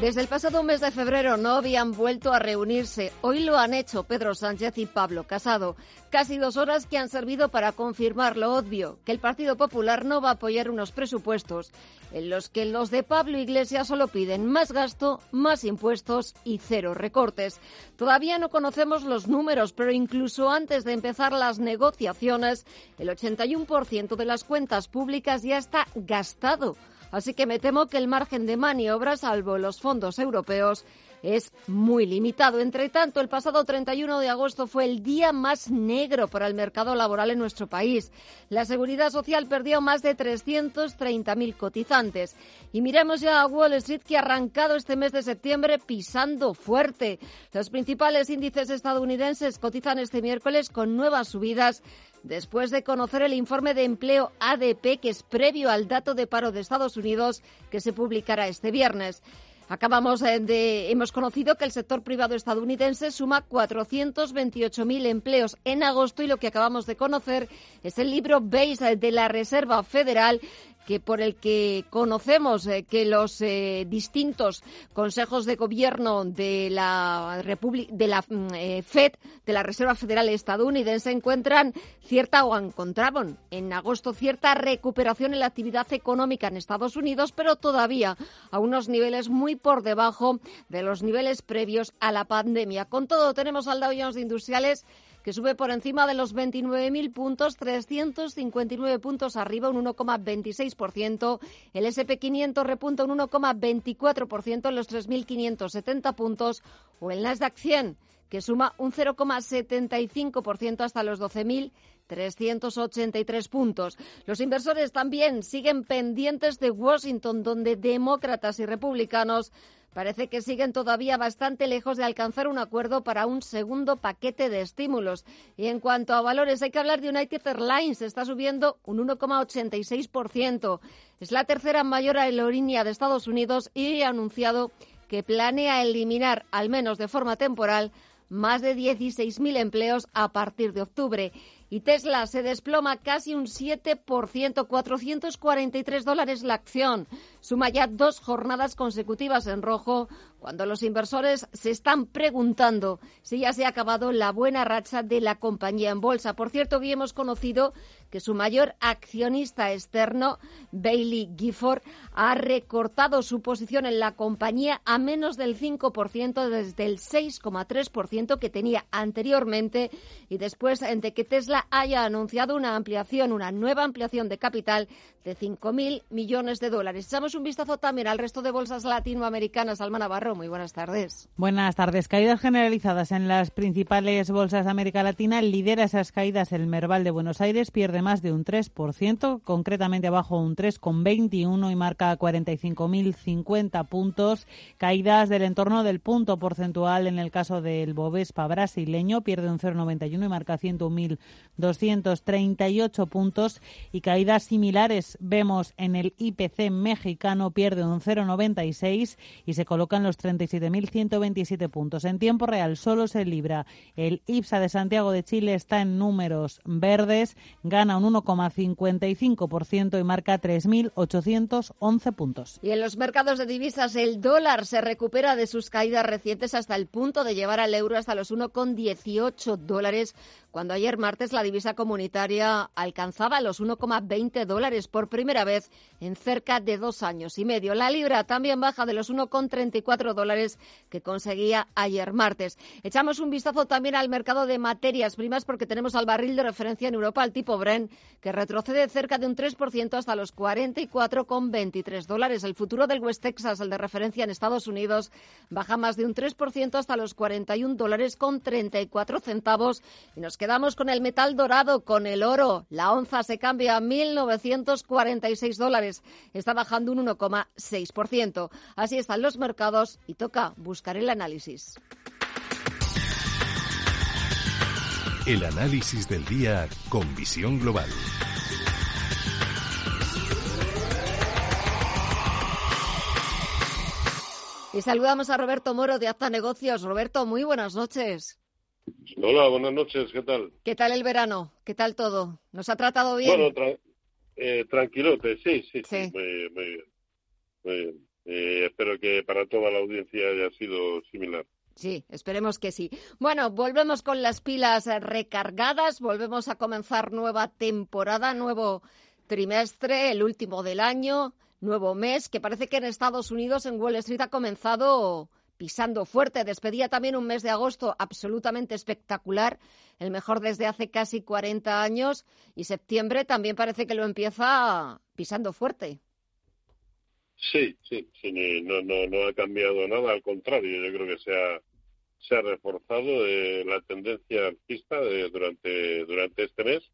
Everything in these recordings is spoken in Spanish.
Desde el pasado mes de febrero no habían vuelto a reunirse. Hoy lo han hecho Pedro Sánchez y Pablo Casado. Casi dos horas que han servido para confirmar lo obvio, que el Partido Popular no va a apoyar unos presupuestos en los que los de Pablo Iglesias solo piden más gasto, más impuestos y cero recortes. Todavía no conocemos los números, pero incluso antes de empezar las negociaciones, el 81% de las cuentas públicas ya está gastado. Así que me temo que el margen de maniobra, salvo los fondos europeos, es muy limitado. Entre tanto, el pasado 31 de agosto fue el día más negro para el mercado laboral en nuestro país. La Seguridad Social perdió más de 330.000 cotizantes. Y miremos ya a Wall Street que ha arrancado este mes de septiembre pisando fuerte. Los principales índices estadounidenses cotizan este miércoles con nuevas subidas después de conocer el informe de empleo ADP, que es previo al dato de paro de Estados Unidos, que se publicará este viernes. Acabamos eh, de, hemos conocido que el sector privado estadounidense suma 428.000 empleos en agosto y lo que acabamos de conocer es el libro Base de la Reserva Federal que por el que conocemos eh, que los eh, distintos consejos de gobierno de la de la mm, eh, Fed, de la Reserva Federal estadounidense, encuentran cierta o encontraban en agosto cierta recuperación en la actividad económica en Estados Unidos, pero todavía a unos niveles muy por debajo de los niveles previos a la pandemia. Con todo, tenemos al Dow de Industriales que sube por encima de los 29.000 puntos, 359 puntos arriba, un 1,26%. El SP500 repunta un 1,24% en los 3.570 puntos. O el Nasdaq 100, que suma un 0,75% hasta los 12.383 puntos. Los inversores también siguen pendientes de Washington, donde demócratas y republicanos parece que siguen todavía bastante lejos de alcanzar un acuerdo para un segundo paquete de estímulos. Y en cuanto a valores, hay que hablar de United Airlines. Está subiendo un 1,86%. Es la tercera mayor aerolínea de Estados Unidos y ha anunciado que planea eliminar, al menos de forma temporal, más de 16.000 empleos a partir de octubre. Y Tesla se desploma casi un 7%, 443 dólares la acción. Suma ya dos jornadas consecutivas en rojo cuando los inversores se están preguntando si ya se ha acabado la buena racha de la compañía en bolsa. Por cierto, hoy hemos conocido que su mayor accionista externo, Bailey Gifford, ha recortado su posición en la compañía a menos del 5% desde el 6,3% que tenía anteriormente y después de que Tesla haya anunciado una ampliación, una nueva ampliación de capital de 5.000 millones de dólares. Un vistazo también al resto de bolsas latinoamericanas. Alma Navarro, muy buenas tardes. Buenas tardes. Caídas generalizadas en las principales bolsas de América Latina. Lidera esas caídas el Merval de Buenos Aires, pierde más de un 3%, concretamente abajo un 3,21 y marca 45.050 puntos. Caídas del entorno del punto porcentual en el caso del Bovespa brasileño, pierde un 0,91 y marca 101.238 puntos. Y caídas similares vemos en el IPC mexicano, pierde un 0,96 y se coloca en los 37.127 puntos. En tiempo real solo se libra el IPSA de Santiago de Chile, está en números verdes, gana un 1,55% y marca 3.811 puntos. Y en los mercados de divisas el dólar se recupera de sus caídas recientes hasta el punto de llevar al euro hasta los 1,18 dólares cuando ayer martes la divisa comunitaria alcanzaba los 1,20 dólares por primera vez en cerca de dos años y medio. La libra también baja de los 1,34 dólares que conseguía ayer martes. Echamos un vistazo también al mercado de materias primas porque tenemos al barril de referencia en Europa, el tipo Brent, que retrocede cerca de un 3% hasta los 44,23 dólares. El futuro del West Texas, el de referencia en Estados Unidos, baja más de un 3% hasta los 41 dólares con 34 centavos y nos quedamos con el metal dorado, con el oro. La onza se cambia a 1.946 dólares. Está bajando un 1,6%. Así están los mercados y toca buscar el análisis. El análisis del día con visión global. Y saludamos a Roberto Moro de Acta Negocios. Roberto, muy buenas noches. Hola, buenas noches, ¿qué tal? ¿Qué tal el verano? ¿Qué tal todo? ¿Nos ha tratado bien? Bueno, eh, tranquilote, sí, sí, sí, muy, muy, bien. Eh, espero que para toda la audiencia haya sido similar. Sí, esperemos que sí. Bueno, volvemos con las pilas recargadas, volvemos a comenzar nueva temporada, nuevo trimestre, el último del año, nuevo mes, que parece que en Estados Unidos, en Wall Street, ha comenzado pisando fuerte. Despedía también un mes de agosto absolutamente espectacular, el mejor desde hace casi 40 años, y septiembre también parece que lo empieza pisando fuerte. Sí, sí, sí no, no, no ha cambiado nada, al contrario, yo creo que se ha, se ha reforzado eh, la tendencia alcista durante, durante este mes,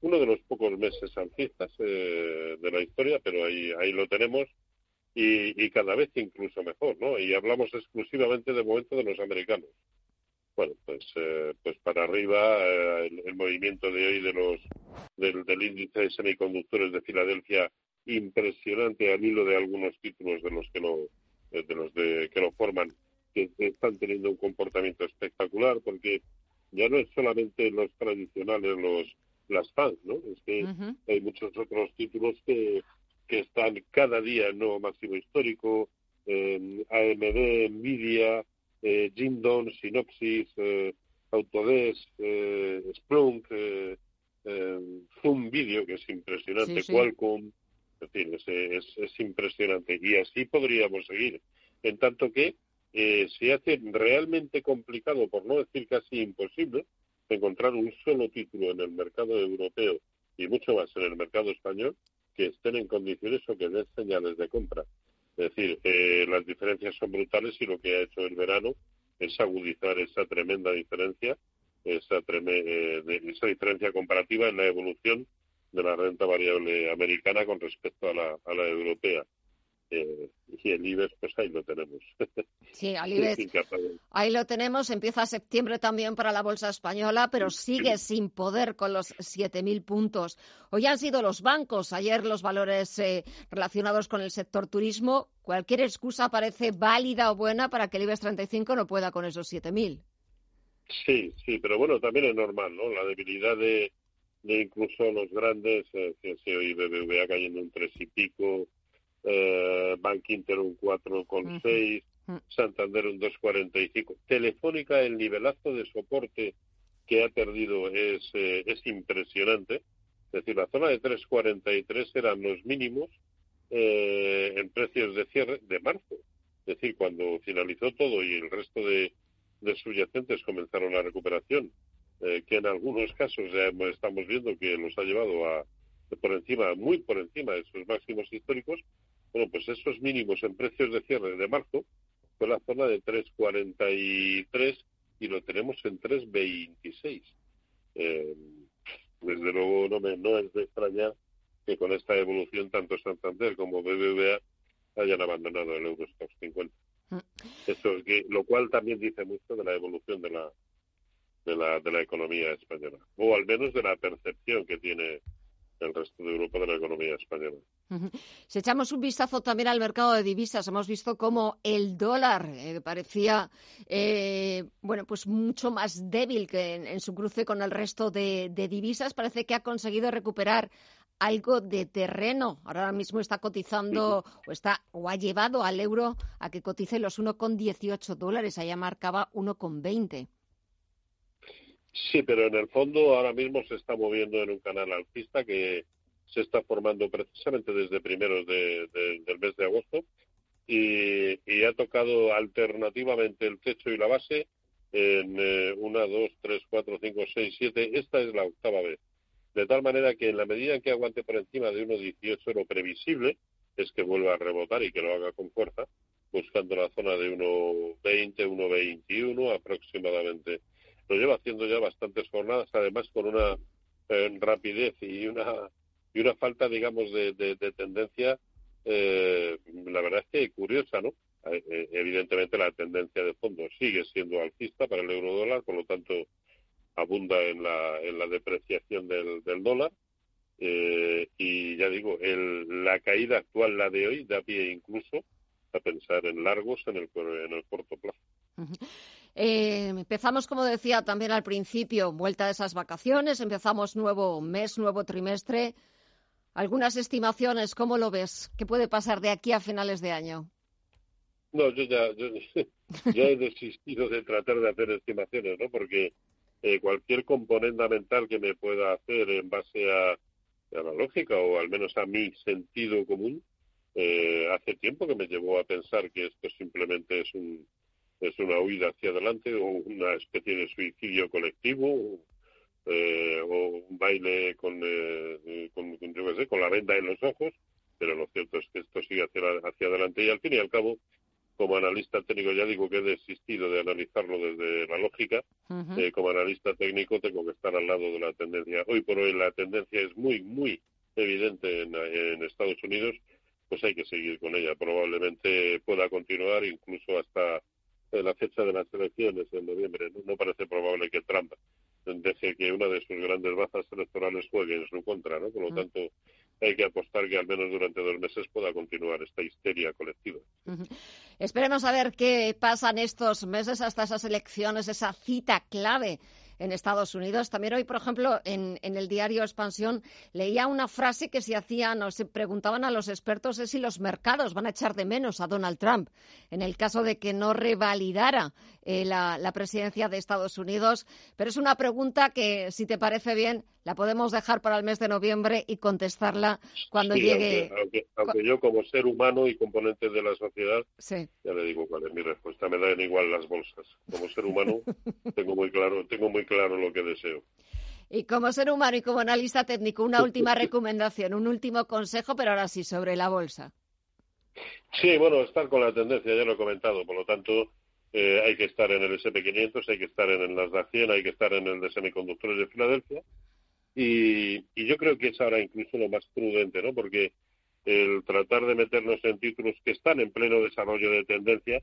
uno de los pocos meses alcistas eh, de la historia, pero ahí, ahí lo tenemos y, cada vez incluso mejor, ¿no? Y hablamos exclusivamente de momento de los americanos. Bueno, pues, eh, pues para arriba eh, el, movimiento de hoy de los del, índice de semiconductores de Filadelfia impresionante al hilo de algunos títulos de los que lo eh, de los de, que lo forman que están teniendo un comportamiento espectacular porque ya no es solamente los tradicionales los las fans, ¿no? Es que hay muchos otros títulos que que están cada día en nuevo máximo histórico, AMD, Nvidia, eh, Jindon, Synopsys, eh, Autodesk, eh, Splunk, eh, Zoom Video, que es impresionante, Qualcomm, en fin, es, es, impresionante. Y así podríamos seguir. En tanto que se hace realmente complicado, por no decir casi imposible, encontrar un solo título en el mercado europeo y mucho más en el mercado español que estén en condiciones o que den señales de compra. Es decir, eh, las diferencias son brutales y lo que ha hecho el verano es agudizar esa tremenda diferencia, esa, eh, esa diferencia comparativa en la evolución de la renta variable americana con respecto a la, a la europea. Eh, y el IBEX, pues ahí lo tenemos. Sí, al IBEX, ahí lo tenemos. Empieza septiembre también para la bolsa española, pero sigue sin poder con los 7.000 puntos. Hoy han sido los bancos, ayer los valores eh, relacionados con el sector turismo. Cualquier excusa parece válida o buena para que el IBEX 35 no pueda con esos 7.000. Sí, sí, pero bueno, también es normal, ¿no? La debilidad de, incluso los grandes, eh, hoy BBVA cayendo un tres y pico, eh, Bank Inter un 4,6, mm. Santander un 2,45. Telefónica, el nivelazo de soporte que ha perdido es, eh, es impresionante. Es decir, la zona de 3,43 eran los mínimos eh, en precios de cierre de marzo. Es decir, cuando finalizó todo y el resto de, de subyacentes comenzaron la recuperación, eh, que en algunos casos ya estamos viendo que los ha llevado a por encima, muy por encima de sus máximos históricos, bueno, pues esos mínimos en precios de cierre de marzo fue la zona de 3,43 y lo tenemos en 3,26. Eh, desde luego no, me, no es de extrañar que con esta evolución tanto Santander como BBVA hayan abandonado el Eurostox 50. Mm. Eso es que, lo cual también dice mucho de la evolución de la, de la, de la economía española, o al menos de la percepción que tiene el resto de Europa de la economía española. Si echamos un vistazo también al mercado de divisas, hemos visto cómo el dólar eh, parecía eh, bueno, pues mucho más débil que en, su cruce con el resto de, divisas. Parece que ha conseguido recuperar algo de terreno. Ahora mismo está cotizando o está o ha llevado al euro a que cotice los 1,18 dólares. Allá marcaba 1,20. Sí, pero en el fondo ahora mismo se está moviendo en un canal alcista que se está formando precisamente desde primeros de, del mes de agosto y, ha tocado alternativamente el techo y la base en eh, una, dos, tres, cuatro, cinco, seis, siete. Esta es la octava vez. De tal manera que en la medida en que aguante por encima de 1,18 lo previsible es que vuelva a rebotar y que lo haga con fuerza, buscando la zona de 1,20, 1,21 aproximadamente. Lo lleva haciendo ya bastantes jornadas, además con una eh, rapidez y una y una falta, digamos, de, tendencia, eh, la verdad es que curiosa, ¿no? Eh, eh, evidentemente la tendencia de fondo sigue siendo alcista para el euro dólar, por lo tanto abunda en la, en la depreciación del, dólar. y ya digo, el, la caída actual, la de hoy, da pie incluso a pensar en largos en el, en el corto plazo. Eh, empezamos, como decía también al principio, vuelta de esas vacaciones, empezamos nuevo mes, nuevo trimestre. Algunas estimaciones, ¿cómo lo ves? ¿Qué puede pasar de aquí a finales de año? No, yo ya, he desistido de tratar de hacer estimaciones, ¿no? Porque eh, cualquier componente mental que me pueda hacer en base a, a, la lógica o al menos a mi sentido común, eh, hace tiempo que me llevó a pensar que esto simplemente es un, es una huida hacia adelante o una especie de suicidio colectivo eh, o un baile con, eh, con, yo sé, con la venda en los ojos, pero lo cierto es que esto sigue hacia, hacia adelante y al fin y al cabo, como analista técnico ya digo que he desistido de analizarlo desde la lógica, eh, como analista técnico tengo que estar al lado de la tendencia. Hoy por hoy la tendencia es muy, muy evidente en, en Estados Unidos, pues hay que seguir con ella. Probablemente pueda continuar incluso hasta la fecha de las elecciones en noviembre. No, parece probable que Trump deje que una de sus grandes bazas electorales juegue en su contra, ¿no? Por lo mm. tanto, hay que apostar que al menos durante dos meses pueda continuar esta histeria colectiva. Esperemos a ver qué pasa en estos meses hasta esas elecciones, esa cita clave en Estados Unidos. También hoy, por ejemplo, en, el diario Expansión leía una frase que se hacían o se preguntaban a los expertos es si los mercados van a echar de menos a Donald Trump en el caso de que no revalidara eh, la, presidencia de Estados Unidos. Pero es una pregunta que, si te parece bien, la podemos dejar para el mes de noviembre y contestarla cuando llegue. Aunque, yo, como ser humano y componente de la sociedad, ya le digo cuál es mi respuesta. Me dan igual las bolsas. Como ser humano, tengo muy claro, tengo muy claro lo que deseo. Y como ser humano y como analista técnico, una última recomendación, un último consejo, pero ahora sí, sobre la bolsa. Sí, bueno, estar con la tendencia, ya lo he comentado, por lo tanto, eh, hay que estar en el SP500, hay que estar en el Nasdaq 100, hay que estar en el de semiconductores de Filadelfia. Y, y, yo creo que es ahora incluso lo más prudente, ¿no? Porque el tratar de meternos en títulos que están en pleno desarrollo de tendencia,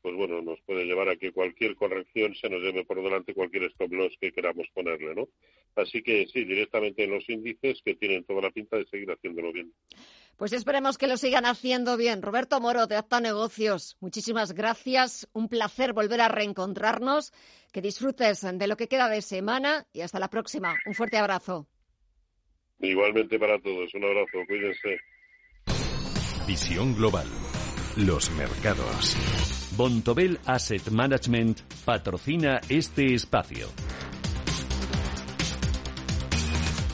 pues bueno, nos puede llevar a que cualquier corrección se nos lleve por delante cualquier stop loss que queramos ponerle, ¿no? Así que sí, directamente en los índices que tienen toda la pinta de seguir haciéndolo bien. Pues esperemos que lo sigan haciendo bien. Roberto Moro, de Acta Negocios, muchísimas gracias. Un placer volver a reencontrarnos. Que disfrutes de lo que queda de semana y hasta la próxima. Un fuerte abrazo. Igualmente para todos. Un abrazo. Cuídense. Visión Global. Los mercados. Bontobel Asset Management patrocina este espacio.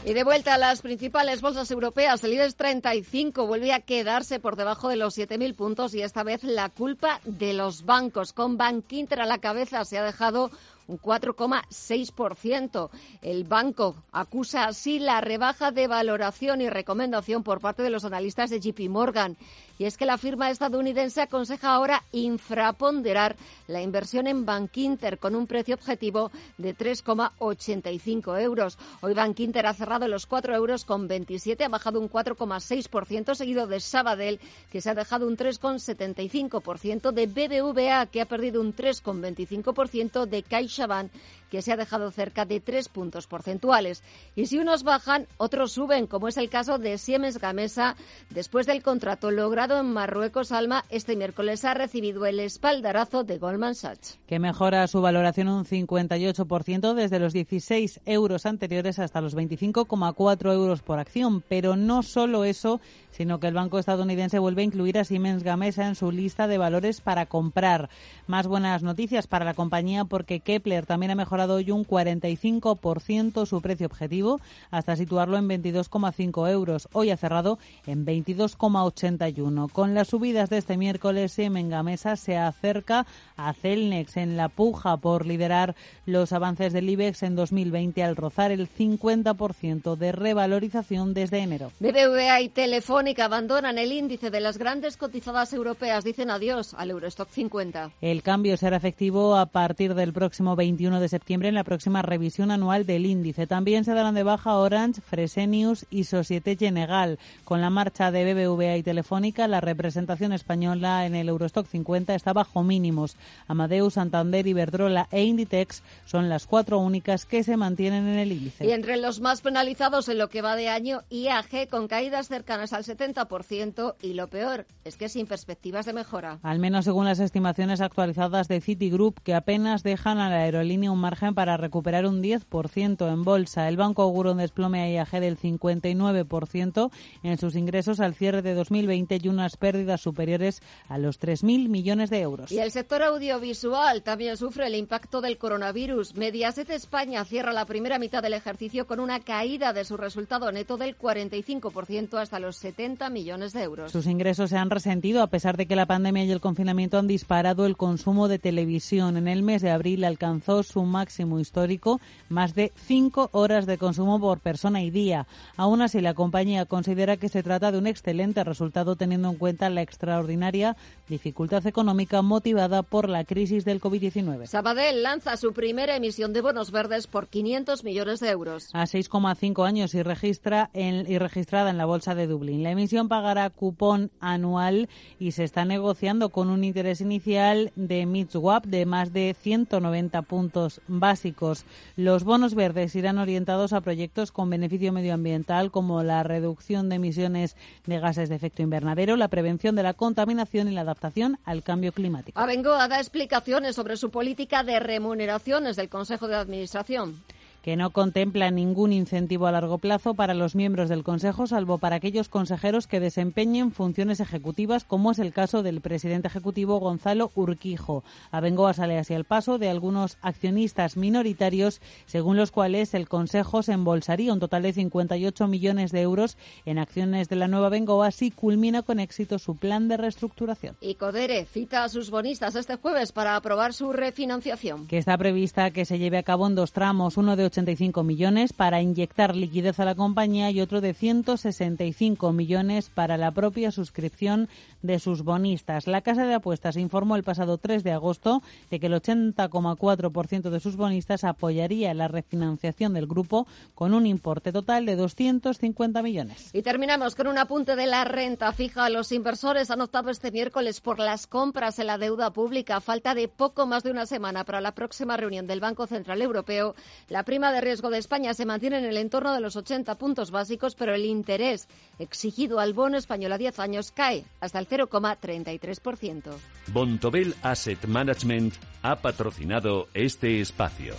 Y de vuelta a las principales bolsas europeas, el IBEX 35 vuelve a quedarse por debajo de los 7.000 puntos y esta vez la culpa de los bancos. Con Bank Inter a la cabeza se ha dejado un 4,6%. El banco acusa así la rebaja de valoración y recomendación por parte de los analistas de JP Morgan. Y es que la firma estadounidense aconseja ahora infraponderar la inversión en Bankinter con un precio objetivo de 3,85 euros. Hoy Bankinter ha cerrado los 4 euros con 27, ha bajado un 4,6%, seguido de Sabadell, que se ha dejado un 3,75%, de BBVA, que ha perdido un 3,25%, de CaixaBank, que se ha dejado cerca de tres puntos porcentuales. Y si unos bajan, otros suben, como es el caso de Siemens Gamesa. Después del contrato logrado en Marruecos, Alma, este miércoles ha recibido el espaldarazo de Goldman Sachs. Que mejora su valoración un 58% desde los 16 euros anteriores hasta los 25,4 euros por acción. Pero no solo eso, sino que el banco estadounidense vuelve a incluir a Siemens Gamesa en su lista de valores para comprar. Más buenas noticias para la compañía porque Kepler también ha mejorado hoy un 45% su precio objetivo hasta situarlo en 22,5 euros. Hoy ha cerrado en 22,81. Con las subidas de este miércoles, Siemens Gamesa se acerca a Celnex en la puja por liderar los avances del IBEX en 2020 al rozar el 50% de revalorización desde enero. BBVA y Telefónica abandonan el índice de las grandes cotizadas europeas. Dicen adiós al Eurostock 50. El cambio será efectivo a partir del próximo 21 de septiembre diciembre en la próxima revisión anual del índice. También se darán de baja Orange, Fresenius y Societe General. Con la marcha de BBVA y Telefónica, la representación española en el Eurostock 50 está bajo mínimos. Amadeus, Santander, Iberdrola e Inditex son las cuatro únicas que se mantienen en el índice. Y entre los más penalizados en lo que va de año, IAG con caídas cercanas al 70% y lo peor es que sin perspectivas de mejora. Al menos según las estimaciones actualizadas de Citigroup, que apenas dejan a la aerolínea un margen para recuperar un 10% en bolsa. El banco augura un desplome a IAG del 59% en sus ingresos al cierre de 2020 y unas pérdidas superiores a los 3.000 millones de euros. Y el sector audiovisual también sufre el impacto del coronavirus. Mediaset España cierra la primera mitad del ejercicio con una caída de su resultado neto del 45% hasta los 70 millones de euros. Sus ingresos se han resentido a pesar de que la pandemia y el confinamiento han disparado el consumo de televisión. En el mes de abril alcanzó su máximo histórico, más de cinco horas de consumo por persona y día. Aún así, la compañía considera que se trata de un excelente resultado teniendo en cuenta la extraordinaria dificultad económica motivada por la crisis del COVID-19. Sabadell lanza su primera emisión de bonos verdes por 500 millones de euros. A 6,5 años y, registra en, y registrada en la Bolsa de Dublín. La emisión pagará cupón anual y se está negociando con un interés inicial de MidSwap de más de 190 puntos básicos. Los bonos verdes irán orientados a proyectos con beneficio medioambiental como la reducción de emisiones de gases de efecto invernadero, la prevención de la contaminación y la adaptación al cambio climático. Abengoa da explicaciones sobre su política de remuneraciones del Consejo de Administración que no contempla ningún incentivo a largo plazo para los miembros del Consejo, salvo para aquellos consejeros que desempeñen funciones ejecutivas, como es el caso del presidente ejecutivo Gonzalo Urquijo. Abengoa sale así al paso de algunos accionistas minoritarios, según los cuales el Consejo se embolsaría un total de 58 millones de euros en acciones de la nueva Bengoa si culmina con éxito su plan de reestructuración. Y Codere cita a sus bonistas este jueves para aprobar su refinanciación. Que está prevista que se lleve a cabo en dos tramos, uno de 85 millones para inyectar liquidez a la compañía y otro de 165 millones para la propia suscripción de sus bonistas. La Casa de Apuestas informó el pasado 3 de agosto de que el 80,4% de sus bonistas apoyaría la refinanciación del grupo con un importe total de 250 millones. Y terminamos con un apunte de la renta fija. Los inversores han optado este miércoles por las compras en la deuda pública. Falta de poco más de una semana para la próxima reunión del Banco Central Europeo. La prima de riesgo de España se mantiene en el entorno de los 80 puntos básicos, pero el interés exigido al bono español a 10 años cae hasta el 0,33%. Bontobel Asset Management ha patrocinado este espacio.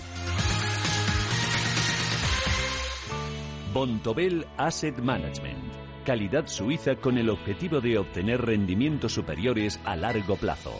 Bontobel Asset Management. Calidad suiza con el objetivo de obtener rendimientos superiores a largo plazo.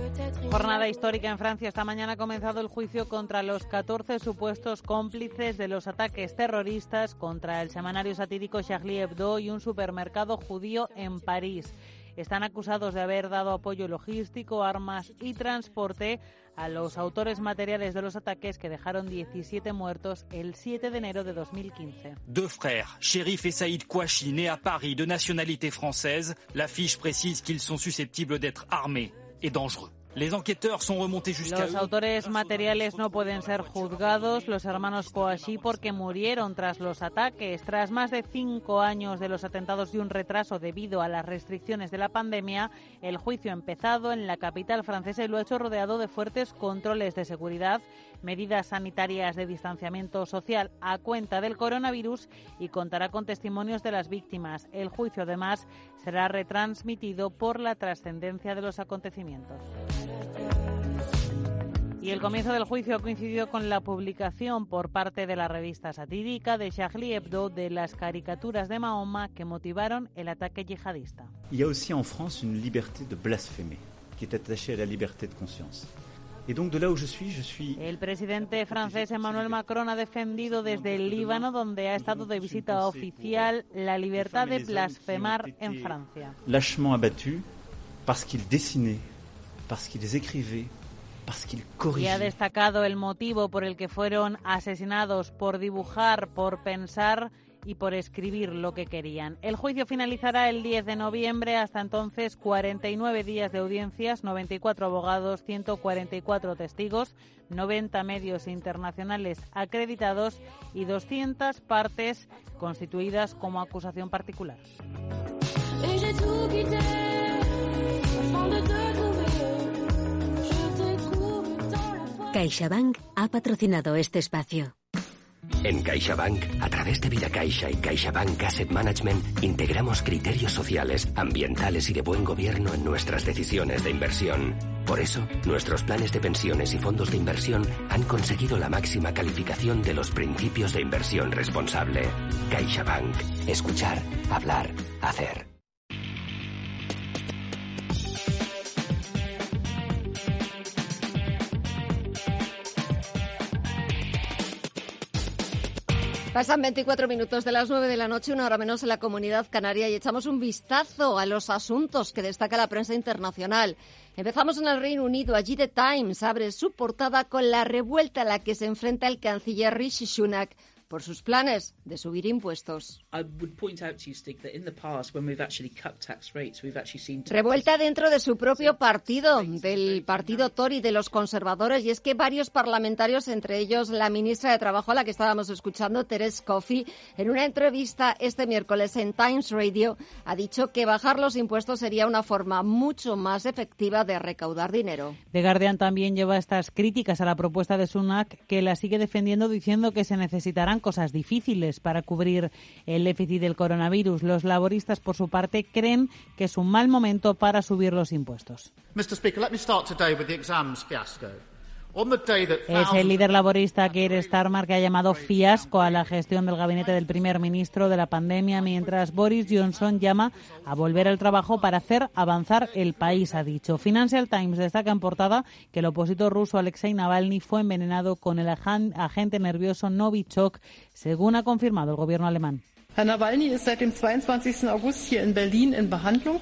Jornada histórica en Francia. Esta mañana ha comenzado el juicio contra los 14 supuestos cómplices de los ataques terroristas contra el semanario satírico Charlie Hebdo y un supermercado judío en París. Están acusados de haber dado apoyo logístico, armas y transporte a los autores materiales de los ataques que dejaron 17 muertos el 7 de enero de 2015. Deux frères, Shérif et Saïd Kouachi, nés à Paris de nationalité française, la fiche précise qu'ils sont susceptibles d'être armés et dangereux. Los autores materiales no pueden ser juzgados, los hermanos Kouachi, porque murieron tras los ataques. Tras más de cinco años de los atentados y un retraso debido a las restricciones de la pandemia, el juicio ha empezado en la capital francesa y lo ha hecho rodeado de fuertes controles de seguridad, medidas sanitarias de distanciamiento social a cuenta del coronavirus y contará con testimonios de las víctimas. El juicio, además, será retransmitido por la trascendencia de los acontecimientos. Y el comienzo del juicio ha coincidido con la publicación por parte de la revista satírica de Charlie Hebdo de las caricaturas de Mahoma que motivaron el ataque yihadista. Il y a aussi en France une liberté de blasphémer qui est attachée à la liberté de conscience. El presidente francés Emmanuel Macron ha defendido desde el Líbano, donde ha estado de visita oficial, la libertad de blasfemar en Francia. Lâchement abattu parce qu'ils dessinaient, parce qu'ils écrivaient, y ha destacado el motivo por el que fueron asesinados, por dibujar, por pensar y por escribir lo que querían. El juicio finalizará el 10 de noviembre. Hasta entonces, 49 días de audiencias, 94 abogados, 144 testigos, 90 medios internacionales acreditados y 200 partes constituidas como acusación particular. CaixaBank ha patrocinado este espacio. En CaixaBank, a través de Vida Caixa y CaixaBank Asset Management, integramos criterios sociales, ambientales y de buen gobierno en nuestras decisiones de inversión. Por eso, nuestros planes de pensiones y fondos de inversión han conseguido la máxima calificación de los principios de inversión responsable. CaixaBank. Escuchar, hablar, hacer. Pasan 24 minutos de las 9 de la noche, una hora menos en la comunidad canaria y echamos un vistazo a los asuntos que destaca la prensa internacional. Empezamos en el Reino Unido. Allí The Times abre su portada con la revuelta a la que se enfrenta el canciller Rishi Sunak por sus planes de subir impuestos. Revuelta dentro de su propio partido, del partido Tory de los conservadores, y es que varios parlamentarios, entre ellos la ministra de Trabajo a la que estábamos escuchando, Teres Coffey, en una entrevista este miércoles en Times Radio, ha dicho que bajar los impuestos sería una forma mucho más efectiva de recaudar dinero. The Guardian también lleva estas críticas a la propuesta de Sunak, que la sigue defendiendo diciendo que se necesitarán cosas difíciles para cubrir el déficit del coronavirus. Los laboristas, por su parte, creen que es un mal momento para subir los impuestos. Es el líder laborista Keir Starmer que ha llamado fiasco a la gestión del gabinete del primer ministro de la pandemia, mientras Boris Johnson llama a volver al trabajo para hacer avanzar el país, ha dicho. Financial Times destaca en portada que el opositor ruso Alexei Navalny fue envenenado con el agente nervioso Novichok, según ha confirmado el gobierno alemán. Herr Nawalny ist seit dem 22. August hier in Berlin in Behandlung.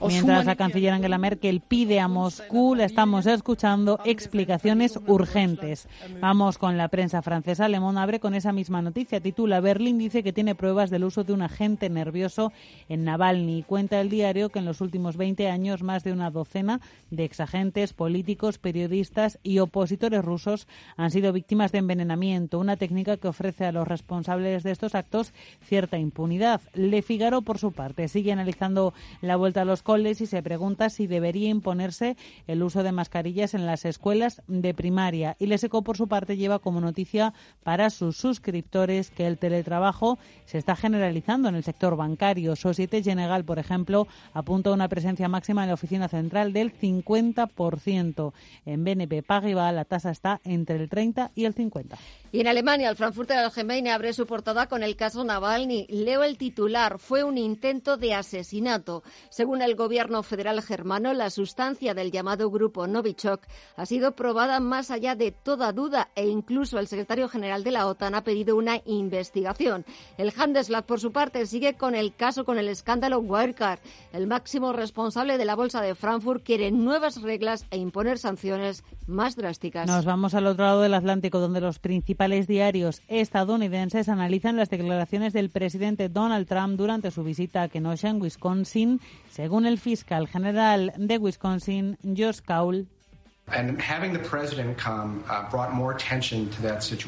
Mientras la canciller Angela Merkel pide a Moscú, le estamos escuchando explicaciones urgentes. Vamos con la prensa francesa. Le Monde abre con esa misma noticia. Titula Berlín dice que tiene pruebas del uso de un agente nervioso en Navalny. Cuenta el diario que en los últimos 20 años más de una docena de exagentes, políticos, periodistas y opositores rusos han sido víctimas de envenenamiento, una técnica que ofrece a los responsables de estos actos cierta impunidad. Le Figaro, por su parte, sigue analizando la vuelta a los coles y se pregunta si debería imponerse el uso de mascarillas en las escuelas de primaria. Y Leseco, por su parte, lleva como noticia para sus suscriptores que el teletrabajo se está generalizando en el sector bancario. Societe General, por ejemplo, apunta a una presencia máxima en la oficina central del 50%. En BNP Paribas la tasa está entre el 30 y el 50. Y en Alemania, el Frankfurter Allgemeine abre su portada con el caso Navalny. Leo el titular. Fue un intento de asesinato. Según el gobierno federal germano, la sustancia del llamado grupo Novichok ha sido probada más allá de toda duda e incluso el secretario general de la OTAN ha pedido una investigación. El Handelsblatt, por su parte, sigue con el caso con el escándalo Wirecard. El máximo responsable de la bolsa de Frankfurt quiere nuevas reglas e imponer sanciones más drásticas. Nos vamos al otro lado del Atlántico, donde los principales diarios estadounidenses analizan las declaraciones del presidente Donald Trump durante su visita a Kenosha, en Wisconsin, según el fiscal general de Wisconsin, Josh Kaul,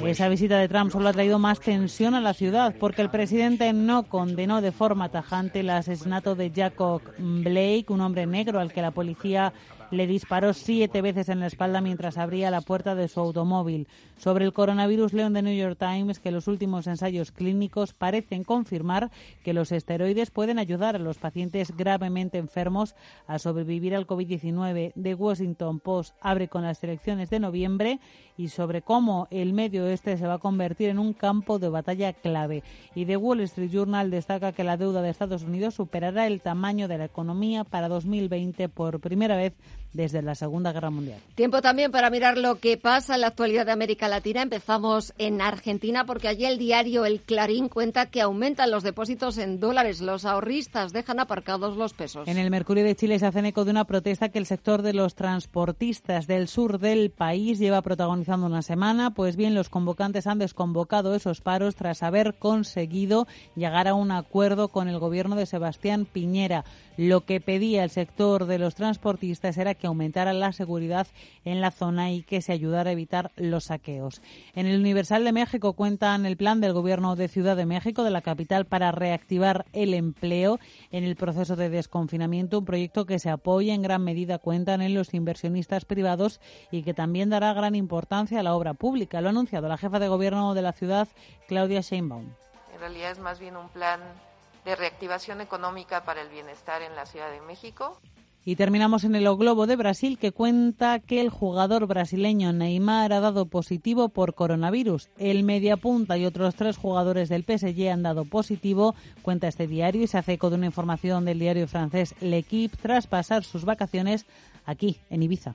esa visita de Trump solo ha traído más tensión a la ciudad porque el presidente no condenó de forma tajante el asesinato de Jacob Blake, un hombre negro al que la policía le disparó siete veces en la espalda mientras abría la puerta de su automóvil. Sobre el coronavirus, León de New York Times que los últimos ensayos clínicos parecen confirmar que los esteroides pueden ayudar a los pacientes gravemente enfermos a sobrevivir al COVID-19. The Washington Post abre con las elecciones de noviembre y sobre cómo el medio oeste se va a convertir en un campo de batalla clave. Y The Wall Street Journal destaca que la deuda de Estados Unidos superará el tamaño de la economía para 2020 por primera vez desde la Segunda Guerra Mundial. Tiempo también para mirar lo que pasa en la actualidad de América Latina. Empezamos en Argentina porque allí el diario El Clarín cuenta que aumentan los depósitos en dólares. Los ahorristas dejan aparcados los pesos. En el Mercurio de Chile se hacen eco de una protesta que el sector de los transportistas del sur del país lleva protagonizando una semana. Pues bien, los convocantes han desconvocado esos paros tras haber conseguido llegar a un acuerdo con el gobierno de Sebastián Piñera. Lo que pedía el sector de los transportistas era que aumentara la seguridad en la zona y que se ayudara a evitar los saqueos. En el Universal de México cuentan el plan del gobierno de Ciudad de México, de la capital, para reactivar el empleo en el proceso de desconfinamiento, un proyecto que se apoya en gran medida, cuentan en los inversionistas privados y que también dará gran importancia a la obra pública. Lo ha anunciado la jefa de gobierno de la ciudad, Claudia Sheinbaum. En realidad es más bien un plan de reactivación económica para el bienestar en la Ciudad de México. Y terminamos en el O Globo de Brasil que cuenta que el jugador brasileño Neymar ha dado positivo por coronavirus. El mediapunta y otros tres jugadores del PSG han dado positivo, cuenta este diario y se hace eco de una información del diario francés L'Equipe tras pasar sus vacaciones aquí en Ibiza.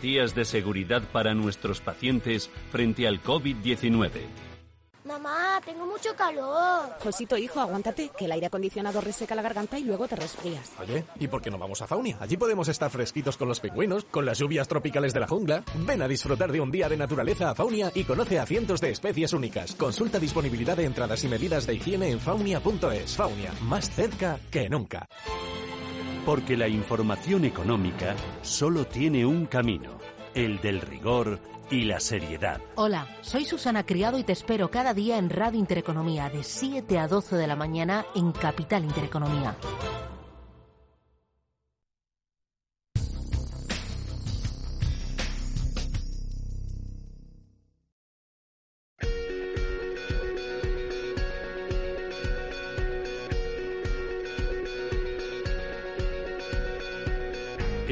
de seguridad para nuestros pacientes frente al COVID-19. Mamá, tengo mucho calor. Josito, hijo, aguántate, que el aire acondicionado reseca la garganta y luego te resfrías. Oye, ¿y por qué no vamos a Faunia? Allí podemos estar fresquitos con los pingüinos, con las lluvias tropicales de la jungla. Ven a disfrutar de un día de naturaleza a Faunia y conoce a cientos de especies únicas. Consulta disponibilidad de entradas y medidas de higiene en faunia.es. Faunia, más cerca que nunca. Porque la información económica solo tiene un camino, el del rigor y la seriedad. Hola, soy Susana Criado y te espero cada día en Radio Intereconomía de 7 a 12 de la mañana en Capital Intereconomía.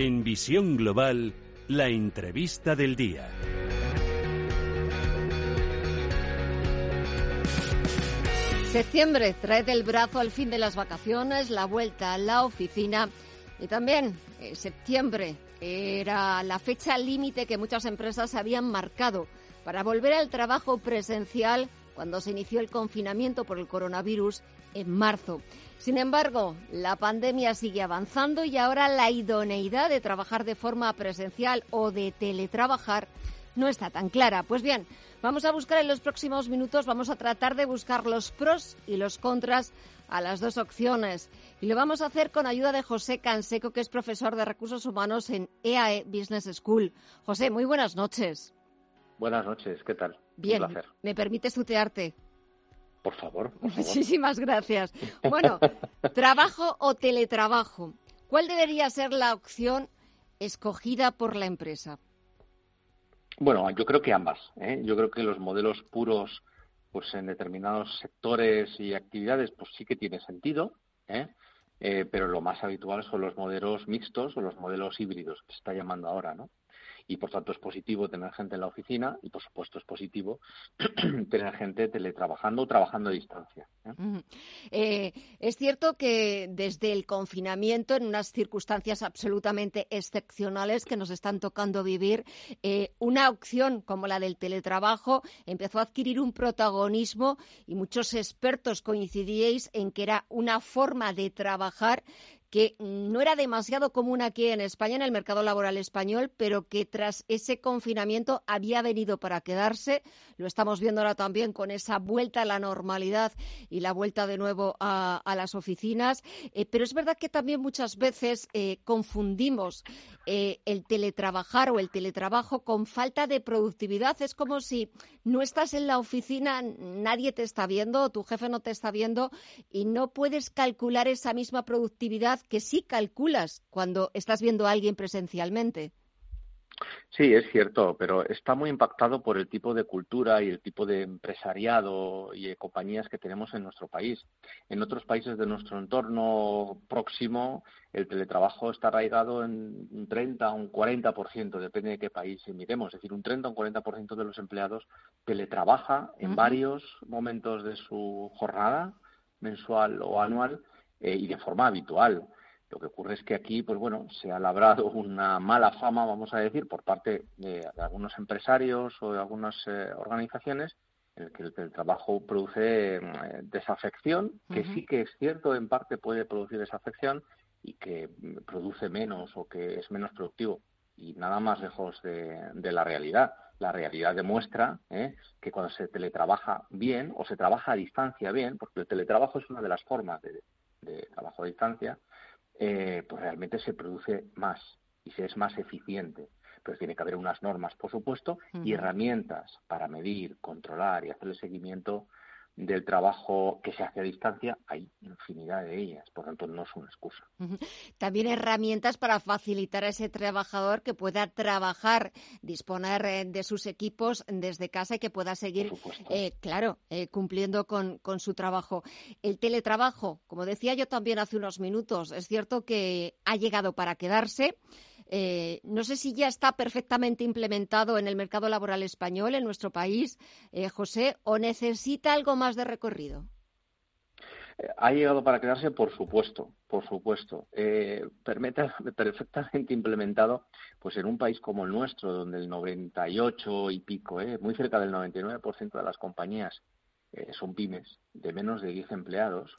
En Visión Global, la entrevista del día. Septiembre trae del brazo al fin de las vacaciones, la vuelta a la oficina y también eh, septiembre era la fecha límite que muchas empresas habían marcado para volver al trabajo presencial cuando se inició el confinamiento por el coronavirus en marzo. Sin embargo, la pandemia sigue avanzando y ahora la idoneidad de trabajar de forma presencial o de teletrabajar no está tan clara. Pues bien, vamos a buscar en los próximos minutos, vamos a tratar de buscar los pros y los contras a las dos opciones. Y lo vamos a hacer con ayuda de José Canseco, que es profesor de recursos humanos en EAE Business School. José, muy buenas noches. Buenas noches, ¿qué tal? Bien, Un placer. ¿me permites tutearte? Por favor, por favor. Muchísimas gracias. Bueno, trabajo o teletrabajo. ¿Cuál debería ser la opción escogida por la empresa? Bueno, yo creo que ambas. ¿eh? Yo creo que los modelos puros, pues en determinados sectores y actividades, pues sí que tiene sentido. ¿eh? eh, pero lo más habitual son los modelos mixtos o los modelos híbridos, que se está llamando ahora, ¿no? Y por tanto es positivo tener gente en la oficina y por supuesto es positivo tener gente teletrabajando o trabajando a distancia. ¿eh? Eh, es cierto que desde el confinamiento, en unas circunstancias absolutamente excepcionales que nos están tocando vivir, eh, una opción como la del teletrabajo empezó a adquirir un protagonismo y muchos expertos coincidíais en que era una forma de trabajar que no era demasiado común aquí en España, en el mercado laboral español, pero que tras ese confinamiento había venido para quedarse. Lo estamos viendo ahora también con esa vuelta a la normalidad y la vuelta de nuevo a, las oficinas. Eh, pero es verdad que también muchas veces eh, confundimos eh, el teletrabajar o el teletrabajo con falta de productividad. Es como si no estás en la oficina, nadie te está viendo, tu jefe no te está viendo y no puedes calcular esa misma productividad que sí calculas cuando estás viendo a alguien presencialmente. Sí, es cierto, pero está muy impactado por el tipo de cultura y el tipo de empresariado y de compañías que tenemos en nuestro país. En otros países de nuestro entorno próximo, el teletrabajo está arraigado en un 30 o un 40%, depende de qué país miremos. Es decir, un 30 o un 40% de los empleados teletrabaja en varios momentos de su jornada mensual o anual eh, y de forma habitual. Lo que ocurre es que aquí, pues bueno, se ha labrado una mala fama, vamos a decir, por parte de, algunos empresarios o de algunas eh, organizaciones, en el que el, trabajo produce eh, desafección, que sí que es cierto, en parte puede producir desafección y que mm, produce menos o que es menos productivo. Y nada más lejos de, la realidad. La realidad demuestra ¿eh? que cuando se teletrabaja bien o se trabaja a distancia bien, porque el teletrabajo es una de las formas de, de trabajo a distancia, eh, pues realmente se produce más y se es más eficiente. Pero tiene que haber unas normas, por supuesto, y herramientas para medir, controlar y hacer el seguimiento del trabajo que se hace a distancia, hay infinidad de ellas, por lo tanto no es una excusa. También herramientas para facilitar a ese trabajador que pueda trabajar, disponer eh, de sus equipos desde casa y que pueda seguir, eh, claro, eh, cumpliendo con, con su trabajo. El teletrabajo, como decía yo también hace unos minutos, es cierto que ha llegado para quedarse. Eh, no sé si ya está perfectamente implementado en el mercado laboral español, en nuestro país, eh, José, o necesita algo más de recorrido. Eh, ha llegado para quedarse, por supuesto, por supuesto. perfectamente implementado, pues en un país como el nuestro, donde el 98 y pico, muy cerca del 99% de las compañías son pymes de menos de 10 empleados,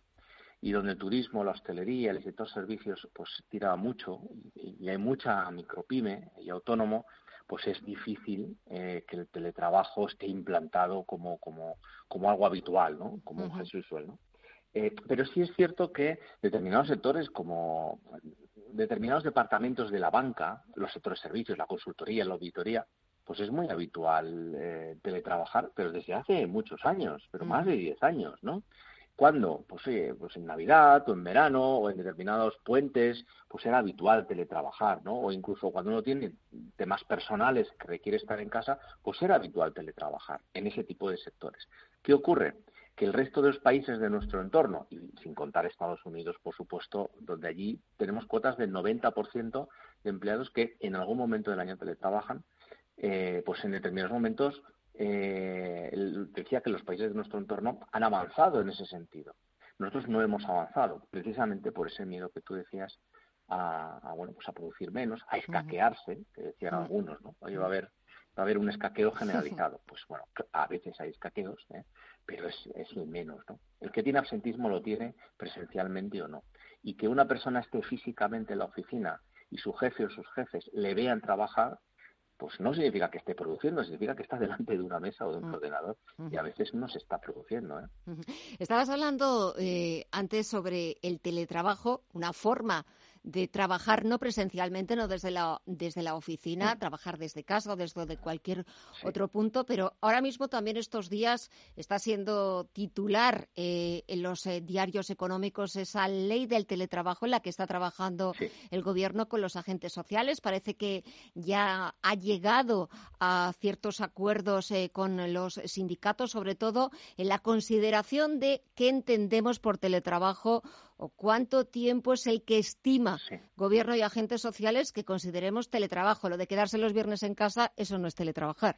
y donde el turismo, la hostelería, el sector servicios, pues tira mucho y hay mucha micropyme y autónomo, pues es difícil eh, que el teletrabajo esté implantado como, como, como algo habitual, ¿no? Como un usual, ¿no? Eh, pero sí es cierto que determinados sectores como determinados departamentos de la banca, los sectores servicios, la consultoría, la auditoría, pues es muy habitual eh, teletrabajar, pero desde hace muchos años, pero más de 10 años, ¿no? ¿Cuándo? Pues, pues en Navidad o en verano o en determinados puentes, pues era habitual teletrabajar, ¿no? O incluso cuando uno tiene temas personales que requiere estar en casa, pues era habitual teletrabajar en ese tipo de sectores. ¿Qué ocurre? Que el resto de los países de nuestro entorno, y sin contar Estados Unidos, por supuesto, donde allí tenemos cuotas del 90% de empleados que en algún momento del año teletrabajan, eh, pues en determinados momentos eh, decía que los países de nuestro entorno han avanzado en ese sentido. Nosotros no hemos avanzado, precisamente por ese miedo que tú decías a, bueno, pues a producir menos, a escaquearse, que decían algunos, ¿no? va a haber va a haber un escaqueo generalizado. Pues bueno, a veces hay escaqueos, ¿eh? pero es, es el menos, ¿no? El que tiene absentismo lo tiene presencialmente o no. Y que una persona esté físicamente en la oficina y su jefe o sus jefes le vean trabajar, pues no significa que esté produciendo, significa que está delante de una mesa o de un mm. ordenador y a veces no se está produciendo. ¿eh? Estabas hablando eh, antes sobre el teletrabajo, una forma de trabajar no presencialmente, no desde la, desde la oficina, trabajar desde casa o desde cualquier otro punto, pero ahora mismo también estos días está siendo titular eh, en los eh, diarios económicos esa ley del teletrabajo en la que está trabajando el gobierno con los agentes sociales. Parece que ya ha llegado a ciertos acuerdos eh, con los sindicatos, sobre todo en la consideración de qué entendemos por teletrabajo o cuánto tiempo es el que estima gobierno y agentes sociales que consideremos teletrabajo. Lo de quedarse los viernes en casa, eso no es teletrabajar.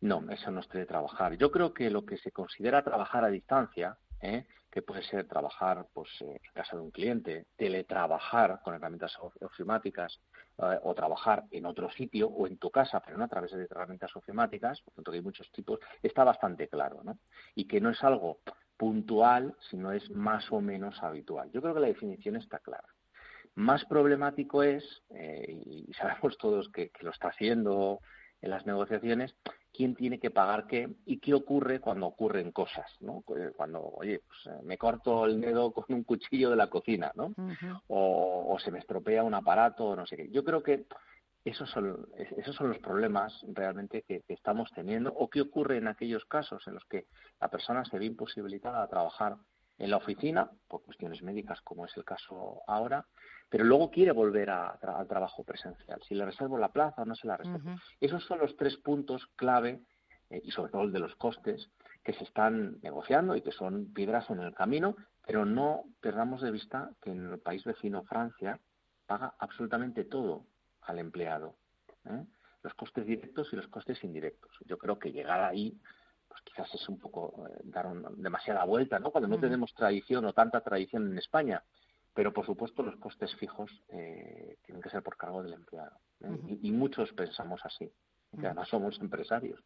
No, eso no es teletrabajar. Yo creo que lo que se considera trabajar a distancia, ¿eh? que puede ser trabajar pues, en casa de un cliente, teletrabajar con herramientas ofimáticas eh, o trabajar en otro sitio o en tu casa, pero no a través de herramientas ofimáticas, por tanto que hay muchos tipos, está bastante claro, ¿no? Y que no es algo puntual, sino es más o menos habitual. Yo creo que la definición está clara. Más problemático es, eh, y sabemos todos que, que lo está haciendo en las negociaciones, quién tiene que pagar qué y qué ocurre cuando ocurren cosas, ¿no? Cuando, oye, pues eh, me corto el dedo con un cuchillo de la cocina, ¿no? o, se me estropea un aparato, o no sé qué. Yo creo que esos son, esos son los problemas realmente que, estamos teniendo o qué ocurre en aquellos casos en los que la persona se ve imposibilitada a trabajar en la oficina por cuestiones médicas, como es el caso ahora, pero luego quiere volver al trabajo presencial. Si le reservo la plaza o no se la reservo. Esos son los tres puntos clave, eh, y sobre todo el de los costes, que se están negociando y que son piedras en el camino, pero no perdamos de vista que en el país vecino Francia paga absolutamente todo al empleado. ¿eh? Los costes directos y los costes indirectos. Yo creo que llegar ahí pues quizás es un poco eh, dar demasiada vuelta, ¿no? Cuando no tenemos tradición o tanta tradición en España pero por supuesto los costes fijos eh, tienen que ser por cargo del empleado. ¿eh? y, muchos pensamos así, que además somos empresarios.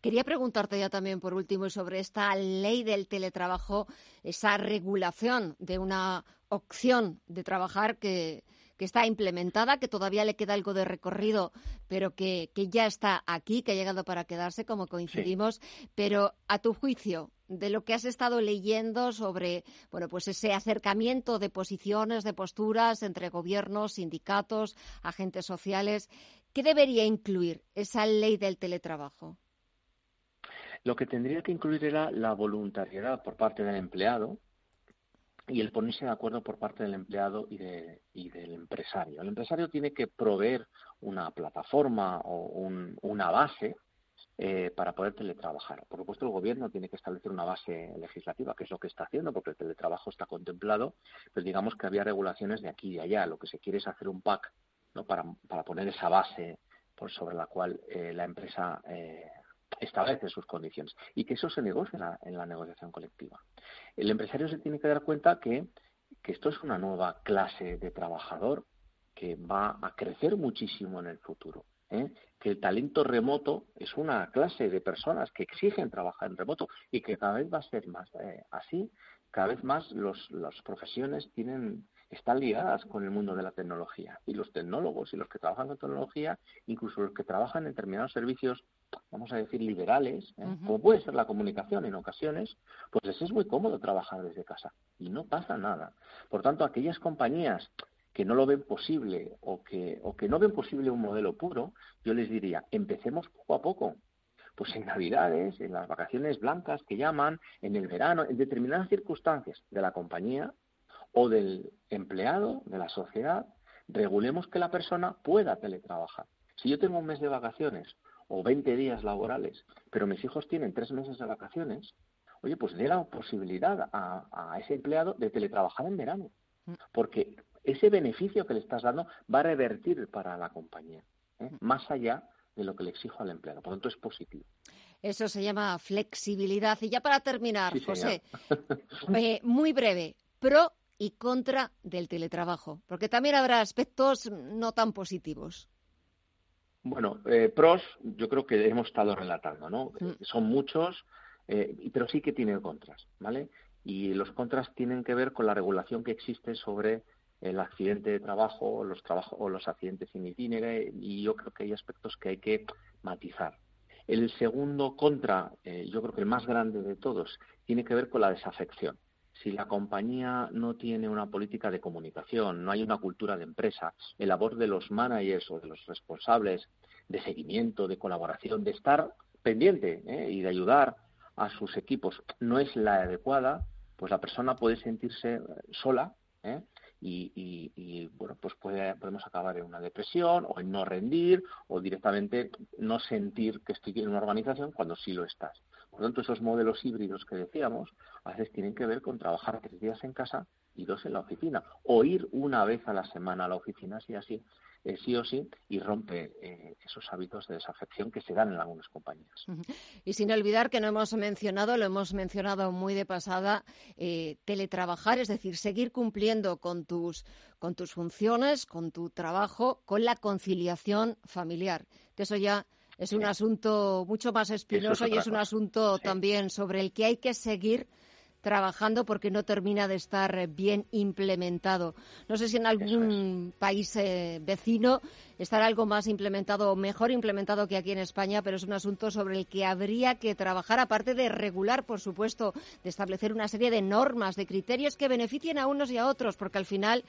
Quería preguntarte ya también, por último, sobre esta ley del teletrabajo, esa regulación de una opción de trabajar que, que está implementada, que todavía le queda algo de recorrido, pero que, que ya está aquí, que ha llegado para quedarse, como coincidimos. Pero, a tu juicio, de lo que has estado leyendo sobre bueno pues ese acercamiento de posiciones, de posturas entre gobiernos, sindicatos, agentes sociales, ¿qué debería incluir esa ley del teletrabajo? Lo que tendría que incluir era la voluntariedad por parte del empleado y el ponerse de acuerdo por parte del empleado y, del empresario. El empresario tiene que proveer una plataforma o una base eh, para poder teletrabajar. Por supuesto, el Gobierno tiene que establecer una base legislativa, que es lo que está haciendo, porque el teletrabajo está contemplado, pero digamos que había regulaciones de aquí y de allá. Lo que se quiere es hacer un pack ¿no? para, para poner esa base por sobre la cual eh, la empresa eh, establece sus condiciones y que eso se negocie en la, en la, negociación colectiva. El empresario se tiene que dar cuenta que, que esto es una nueva clase de trabajador que va a crecer muchísimo en el futuro. ¿eh? que el talento remoto es una clase de personas que exigen trabajar en remoto y que cada vez va a ser más eh, así. Cada vez más los, las profesiones tienen, están ligadas con el mundo de la tecnología y los tecnólogos y los que trabajan con tecnología, incluso los que trabajan en determinados servicios, vamos a decir, liberales, ¿eh? como puede ser la comunicación en ocasiones, pues les es muy cómodo trabajar desde casa y no pasa nada. Por tanto, aquellas compañías que no lo ven posible o que, o que no ven posible un modelo puro, yo les diría, empecemos poco a poco. Pues en Navidades, en las vacaciones blancas que llaman, en el verano, en determinadas circunstancias de la compañía o del empleado, de la sociedad, regulemos que la persona pueda teletrabajar. Si yo tengo un mes de vacaciones o 20 días laborales, pero mis hijos tienen tres meses de vacaciones, oye, pues dé la posibilidad a, a ese empleado de teletrabajar en verano. Mm. Porque ese beneficio que le estás dando va a revertir para la compañía, ¿eh? más allá de lo que le exijo al empleado. Por lo tanto, es positivo. Eso se llama flexibilidad. Y ya para terminar, José, eh, muy breve, pro y contra del teletrabajo, porque también habrá aspectos no tan positivos. Bueno, eh, pros yo creo que hemos estado relatando, ¿no? Mm. Son muchos, pero sí que tienen contras, ¿vale? Y los contras tienen que ver con la regulación que existe sobre el accidente de trabajo los trabajos o los accidentes in itinere y yo creo que hay aspectos que hay que matizar. El segundo contra, eh, yo creo que el más grande de todos, tiene que ver con la desafección. Si la compañía no tiene una política de comunicación, no hay una cultura de empresa, el labor de los managers o de los responsables de seguimiento, de colaboración, de estar pendiente ¿eh? y de ayudar a sus equipos no es la adecuada, pues la persona puede sentirse sola ¿eh? y, bueno, pues puede, podemos acabar en una depresión o en no rendir o directamente no sentir que estoy en una organización cuando sí lo estás. Por lo tanto, esos modelos híbridos que decíamos a veces tienen que ver con trabajar tres días en casa y dos en la oficina o ir una vez a la semana a la oficina, así así eh, sí o sí y rompe eh, esos hábitos de desafección que se dan en algunas compañías. Y sin olvidar que no hemos mencionado, lo hemos mencionado muy de pasada, eh, teletrabajar, es decir, seguir cumpliendo con tus, con tus funciones, con tu trabajo, con la conciliación familiar, que eso ya es un asunto mucho más espinoso y es un asunto también sobre el que hay que seguir trabajando porque no termina de estar bien implementado. No sé si en algún país eh, vecino estará algo más implementado o mejor implementado que aquí en España, pero es un asunto sobre el que habría que trabajar, aparte de regular, por supuesto, de establecer una serie de normas, de criterios que beneficien a unos y a otros, porque al final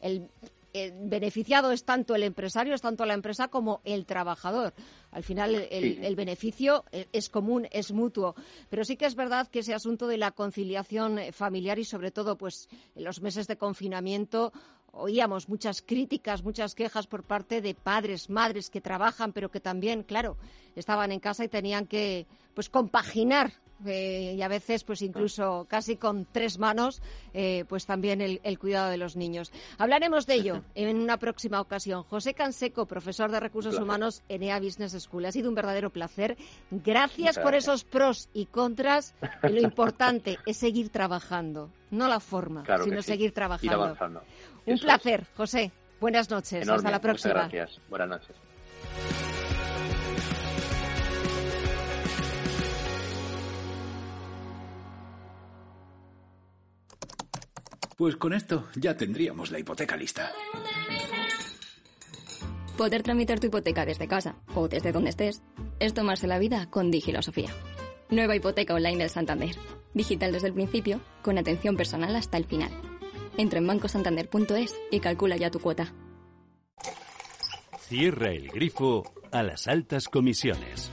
el, el beneficiado es tanto el empresario, es tanto la empresa como el trabajador. Al final el, beneficio es común, es mutuo. Pero sí que es verdad que ese asunto de la conciliación familiar y sobre todo pues en los meses de confinamiento oíamos muchas críticas, muchas quejas por parte de padres, madres que trabajan, pero que también, claro, estaban en casa y tenían que pues compaginar eh, y a veces pues incluso casi con tres manos eh, pues también el, cuidado de los niños. Hablaremos de ello en una próxima ocasión. José Canseco, profesor de recursos humanos en EA Business School. Ha sido un verdadero placer. Gracias por esos pros y contras y lo importante es seguir trabajando, no la forma, sino seguir trabajando. Un placer, José. Buenas noches. Hasta la próxima. gracias. Buenas noches. Pues con esto ya tendríamos la hipoteca lista. Poder tramitar tu hipoteca desde casa o desde donde estés es tomarse la vida con Digilosofía. Nueva hipoteca online del Santander. Digital desde el principio, con atención personal hasta el final. Entra en bancosantander.es y calcula ya tu cuota. Cierra el grifo a las altas comisiones.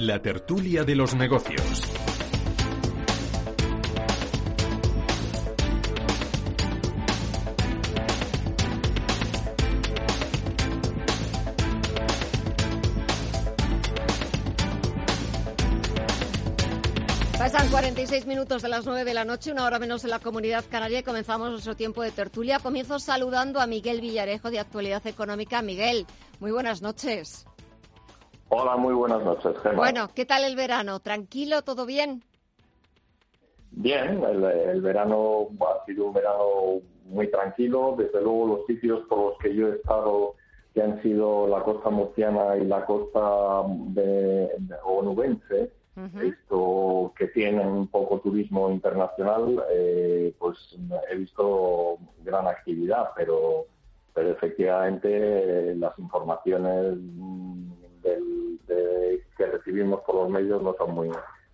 la tertulia de los negocios. Pasan 46 minutos de las 9 de la noche, una hora menos en la comunidad canaria y comenzamos nuestro tiempo de tertulia. Comienzo saludando a Miguel Villarejo de Actualidad Económica. Miguel, muy buenas noches. Hola, muy buenas noches, Gemma. Bueno, ¿qué tal el verano? ¿Tranquilo? ¿Todo bien? Bien, el, verano ha sido un verano muy tranquilo. Desde luego, los sitios por los que yo he estado, que han sido la costa murciana y la costa de, onubense, esto que tienen un poco turismo internacional, eh, pues he visto gran actividad, pero, pero efectivamente las informaciones que recibimos por los medios no son muy,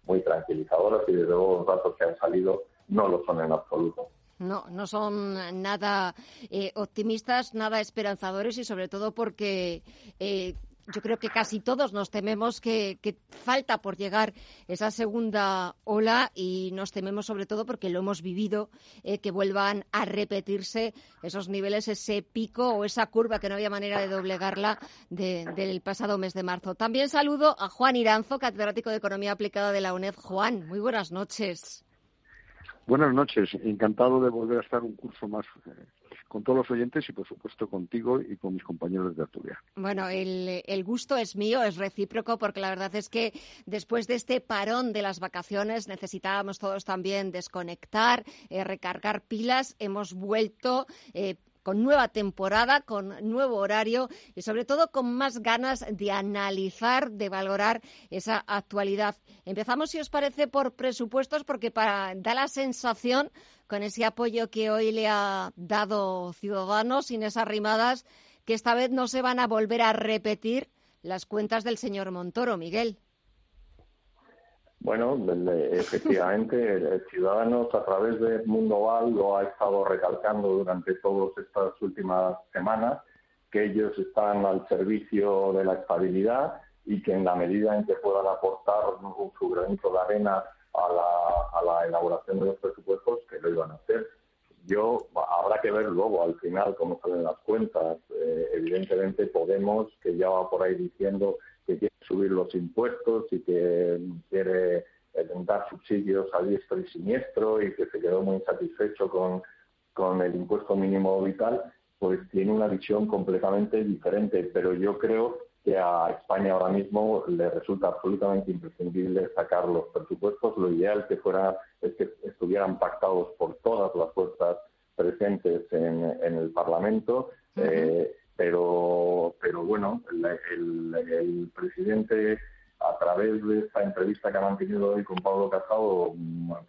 muy tranquilizadoras y desde luego los datos que han salido no lo son en absoluto. No, no son nada eh, optimistas, nada esperanzadores y sobre todo porque eh, yo creo que casi todos nos tememos que, falta por llegar esa segunda ola y nos tememos sobre todo porque lo hemos vivido, eh, que vuelvan a repetirse esos niveles, ese pico o esa curva que no había manera de doblegarla del pasado mes de marzo. También saludo a Juan Iranzo, catedrático de Economía Aplicada de la UNED. Juan, muy buenas noches. Buenas noches, encantado de volver a estar un curso más eh, con todos los oyentes y, por supuesto, contigo y con mis compañeros de Arturia. Bueno, el, gusto es mío, es recíproco, porque la verdad es que después de este parón de las vacaciones necesitábamos todos también desconectar, eh, recargar pilas. Hemos vuelto. Eh, con nueva temporada, con nuevo horario y sobre todo con más ganas de analizar, de valorar esa actualidad. Empezamos, si os parece, por presupuestos, porque para, da la sensación, con ese apoyo que hoy le ha dado Ciudadanos, Inés Arrimadas, que esta vez no se van a volver a repetir las cuentas del señor Montoro, Miguel. Bueno, efectivamente, Ciudadanos a través de Mundo Val lo ha estado recalcando durante todas estas últimas semanas, que ellos están al servicio de la estabilidad y que en la medida en que puedan aportar su granito de arena a la, a la elaboración de los presupuestos, que lo iban a hacer. Yo, habrá que ver luego al final cómo salen las cuentas. Eh, evidentemente Podemos, que ya va por ahí diciendo subir los impuestos y que quiere eh, dar subsidios a diestro y siniestro y que se quedó muy insatisfecho con, con el impuesto mínimo vital, pues tiene una visión completamente diferente. Pero yo creo que a España ahora mismo le resulta absolutamente imprescindible sacar los presupuestos. Lo ideal que fuera es que estuvieran pactados por todas las fuerzas presentes en, el Parlamento. Eh, pero, pero bueno, el, presidente a través de esta entrevista que ha mantenido hoy con Pablo Casado,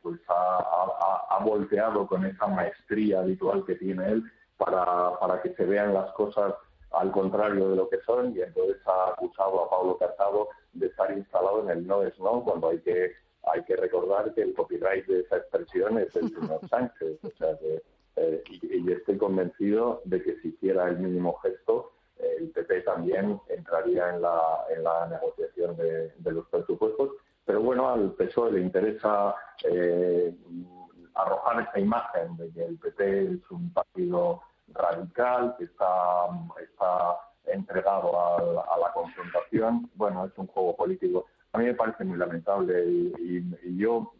pues ha, volteado con esa maestría habitual que tiene él para, para que se vean las cosas al contrario de lo que son y entonces ha acusado a Pablo Casado de estar instalado en el no es no cuando hay que hay que recordar que el copyright de esa expresión es el señor Sánchez o sea eh, y, estoy convencido de que si hiciera el mínimo gesto el PP también entraría en la, en la negociación de, los presupuestos pero bueno al PSOE le interesa eh, arrojar esa imagen de que el PP es un partido radical, que está, está entregado a, la confrontación. Bueno, es un juego político. A mí me parece muy lamentable y, yo,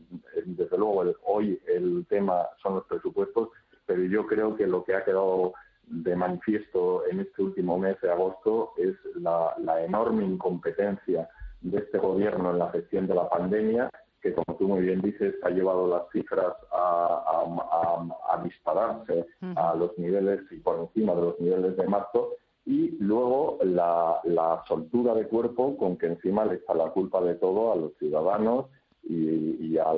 desde luego, hoy el tema son los presupuestos, pero yo creo que lo que ha quedado de manifiesto en este último mes de agosto es la, la enorme incompetencia de este gobierno en la gestión de la pandemia que como tú muy bien dices ha llevado las cifras a, dispararse a los niveles y por encima de los niveles de marzo. Y luego la, soltura de cuerpo con que encima le está la culpa de todo a los ciudadanos y, a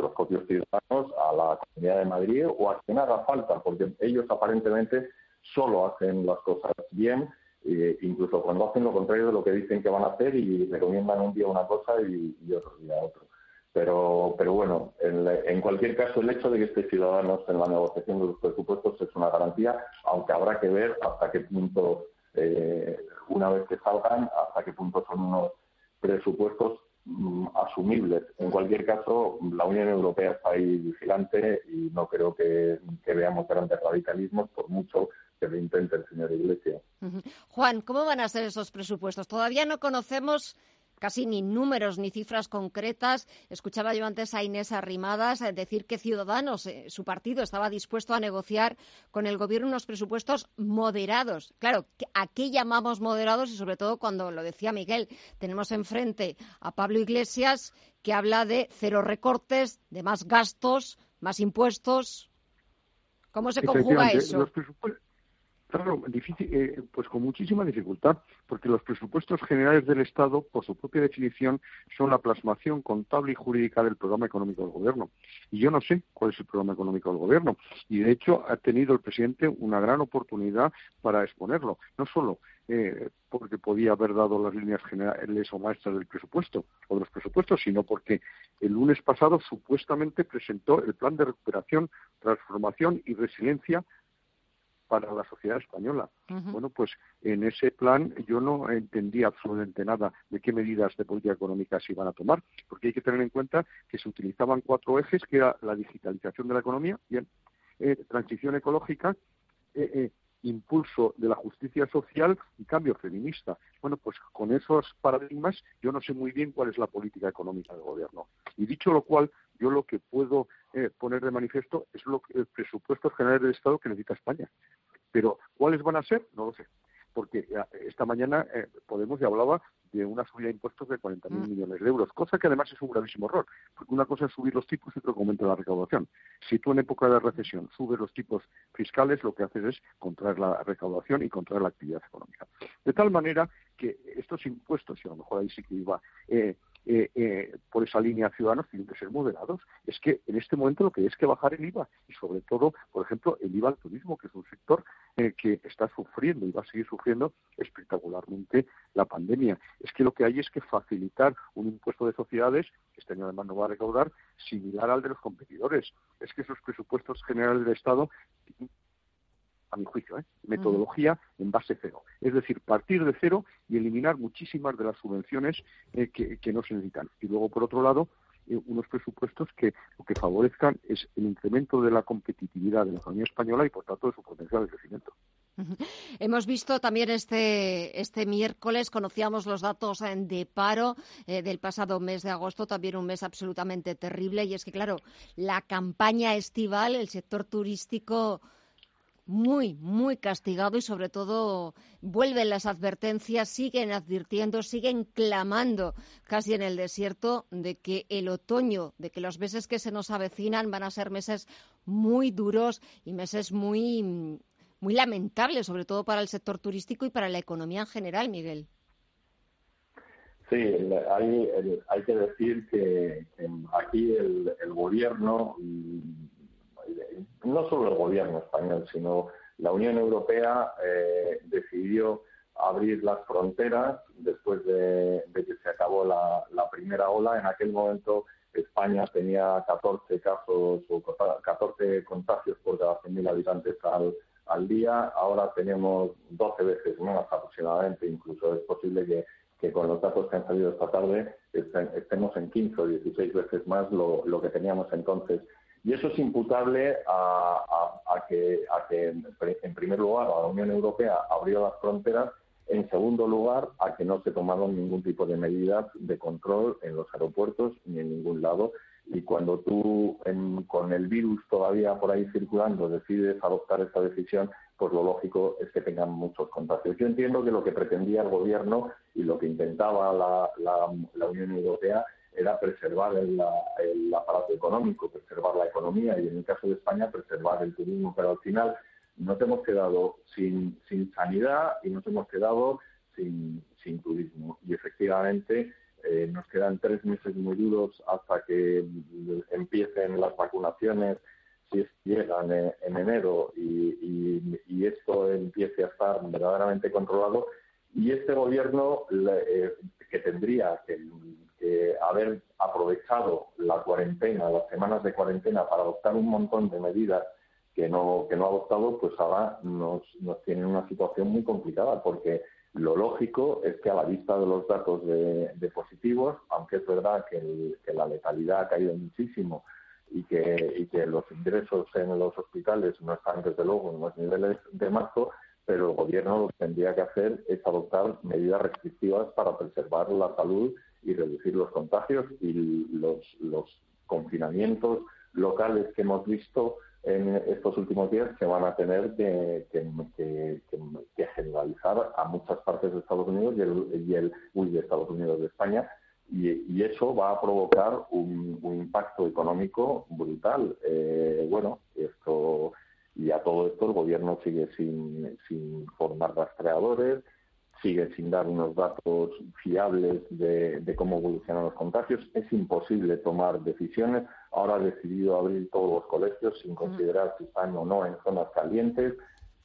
los propios ciudadanos, a la Comunidad de Madrid o a quien haga falta, porque ellos aparentemente solo hacen las cosas bien, incluso cuando hacen lo contrario de lo que dicen que van a hacer y recomiendan un día una cosa y, otro día otro. Pero, pero bueno, en, cualquier caso, el hecho de que esté Ciudadanos en la negociación de los presupuestos es una garantía, aunque habrá que ver hasta qué punto, eh, una vez que salgan, hasta qué punto son unos presupuestos asumibles. En cualquier caso, la Unión Europea está ahí vigilante y no creo que, veamos grandes radicalismos, por mucho que lo intente el señor Iglesias. Juan, ¿cómo van a ser esos presupuestos? Todavía no conocemos casi ni números ni cifras concretas. Escuchaba yo antes a Inés Arrimadas eh, decir que Ciudadanos, eh, su partido, estaba dispuesto a negociar con el Gobierno unos presupuestos moderados. Claro, ¿a qué llamamos moderados? Y sobre todo cuando lo decía Miguel, tenemos enfrente a Pablo Iglesias que habla de cero recortes, de más gastos, más impuestos. ¿Cómo se conjuga eso? Claro, difícil, eh, pues con muchísima dificultad, porque los presupuestos generales del Estado, por su propia definición, son la plasmación contable y jurídica del programa económico del Gobierno. Y yo no sé cuál es el programa económico del Gobierno. Y de hecho ha tenido el presidente una gran oportunidad para exponerlo. No solo eh, porque podía haber dado las líneas generales o maestras del presupuesto o de los presupuestos, sino porque el lunes pasado supuestamente presentó el plan de recuperación, transformación y resiliencia para la sociedad española. Bueno, pues en ese plan yo no entendía absolutamente nada de qué medidas de política económica se iban a tomar, porque hay que tener en cuenta que se utilizaban cuatro ejes, que era la digitalización de la economía, bien, eh, transición ecológica, eh, eh, impulso de la justicia social y cambio feminista. Bueno, pues con esos paradigmas yo no sé muy bien cuál es la política económica del gobierno. Y dicho lo cual, yo lo que puedo eh, poner de manifiesto es lo que, el presupuesto general del Estado que necesita España. Pero ¿cuáles van a ser? No lo sé. Porque eh, esta mañana eh, Podemos ya hablaba de una subida de impuestos de 40.000 mm. millones de euros, cosa que además es un gravísimo error, porque una cosa es subir los tipos y otra aumenta la recaudación. Si tú en época de recesión subes los tipos fiscales, lo que haces es contraer la recaudación y contraer la actividad económica. De tal manera que estos impuestos, y a lo mejor ahí sí que iba eh, eh, eh, por esa línea ciudadanos tienen que ser moderados. Es que en este momento lo que hay es que bajar el IVA y sobre todo, por ejemplo, el IVA al turismo, que es un sector eh, que está sufriendo y va a seguir sufriendo espectacularmente la pandemia. Es que lo que hay es que facilitar un impuesto de sociedades, que este año además no va a recaudar, similar al de los competidores. Es que esos presupuestos generales del Estado a mi juicio, ¿eh? metodología en base cero. Es decir, partir de cero y eliminar muchísimas de las subvenciones eh, que, no se necesitan. Y luego, por otro lado, eh, unos presupuestos que lo que favorezcan es el incremento de la competitividad de la economía española y, por tanto, de su potencial de crecimiento. Hemos visto también este, este miércoles, conocíamos los datos de paro del pasado mes de agosto, también un mes absolutamente terrible. Y es que, claro, la campaña estival, el sector turístico muy, muy castigado y sobre todo vuelven las advertencias, siguen advirtiendo, siguen clamando casi en el desierto de que el otoño, de que los meses que se nos avecinan van a ser meses muy duros y meses muy, muy lamentables, sobre todo para el sector turístico y para la economía en general, Miguel. Sí, hay, hay que decir que aquí el, el gobierno no solo el gobierno español, sino la Unión Europea eh, decidió abrir las fronteras después de, que se acabó la, primera ola. En aquel momento España tenía 14 casos o 14 contagios por cada 100.000 habitantes al, al día. Ahora tenemos 12 veces más aproximadamente. Incluso es posible que, con los datos que han salido esta tarde estemos en 15 o 16 veces más lo, lo que teníamos entonces. Y eso es imputable a, que, en primer lugar, la Unión Europea abrió las fronteras, en segundo lugar, a que no se tomaron ningún tipo de medidas de control en los aeropuertos ni en ningún lado. Y cuando tú, con el virus todavía por ahí circulando, decides adoptar esta decisión, pues lo lógico es que tengan muchos contagios. Yo entiendo que lo que pretendía el Gobierno y lo que intentaba la Unión Europea era preservar el, aparato económico, preservar la economía y en el caso de España preservar el turismo, pero al final nos hemos quedado sin, sanidad y nos hemos quedado sin, turismo. Y efectivamente eh, nos quedan tres meses muy duros hasta que empiecen las vacunaciones, si llegan en enero y, y, esto empiece a estar verdaderamente controlado. Y este gobierno eh, que tendría que haber aprovechado la cuarentena, las semanas de cuarentena para adoptar un montón de medidas que no, que no ha adoptado, pues ahora nos, nos tiene una situación muy complicada porque lo lógico es que a la vista de los datos de, positivos, aunque es verdad que, la letalidad ha caído muchísimo y que, y que los ingresos en los hospitales no están desde luego en los niveles de marzo, pero el gobierno lo que tendría que hacer es adoptar medidas restrictivas para preservar la salud y reducir los contagios y los, los confinamientos locales que hemos visto en estos últimos días se van a tener que, que, generalizar a muchas partes de Estados Unidos y el, y de Estados Unidos de España y, eso va a provocar un, impacto económico brutal. Eh, bueno, esto y a todo esto el gobierno sigue sin, sin formar rastreadores, sigue sin dar unos datos fiables de, cómo evolucionan los contagios. Es imposible tomar decisiones. Ahora ha decidido abrir todos los colegios sin considerar si están o no en zonas calientes.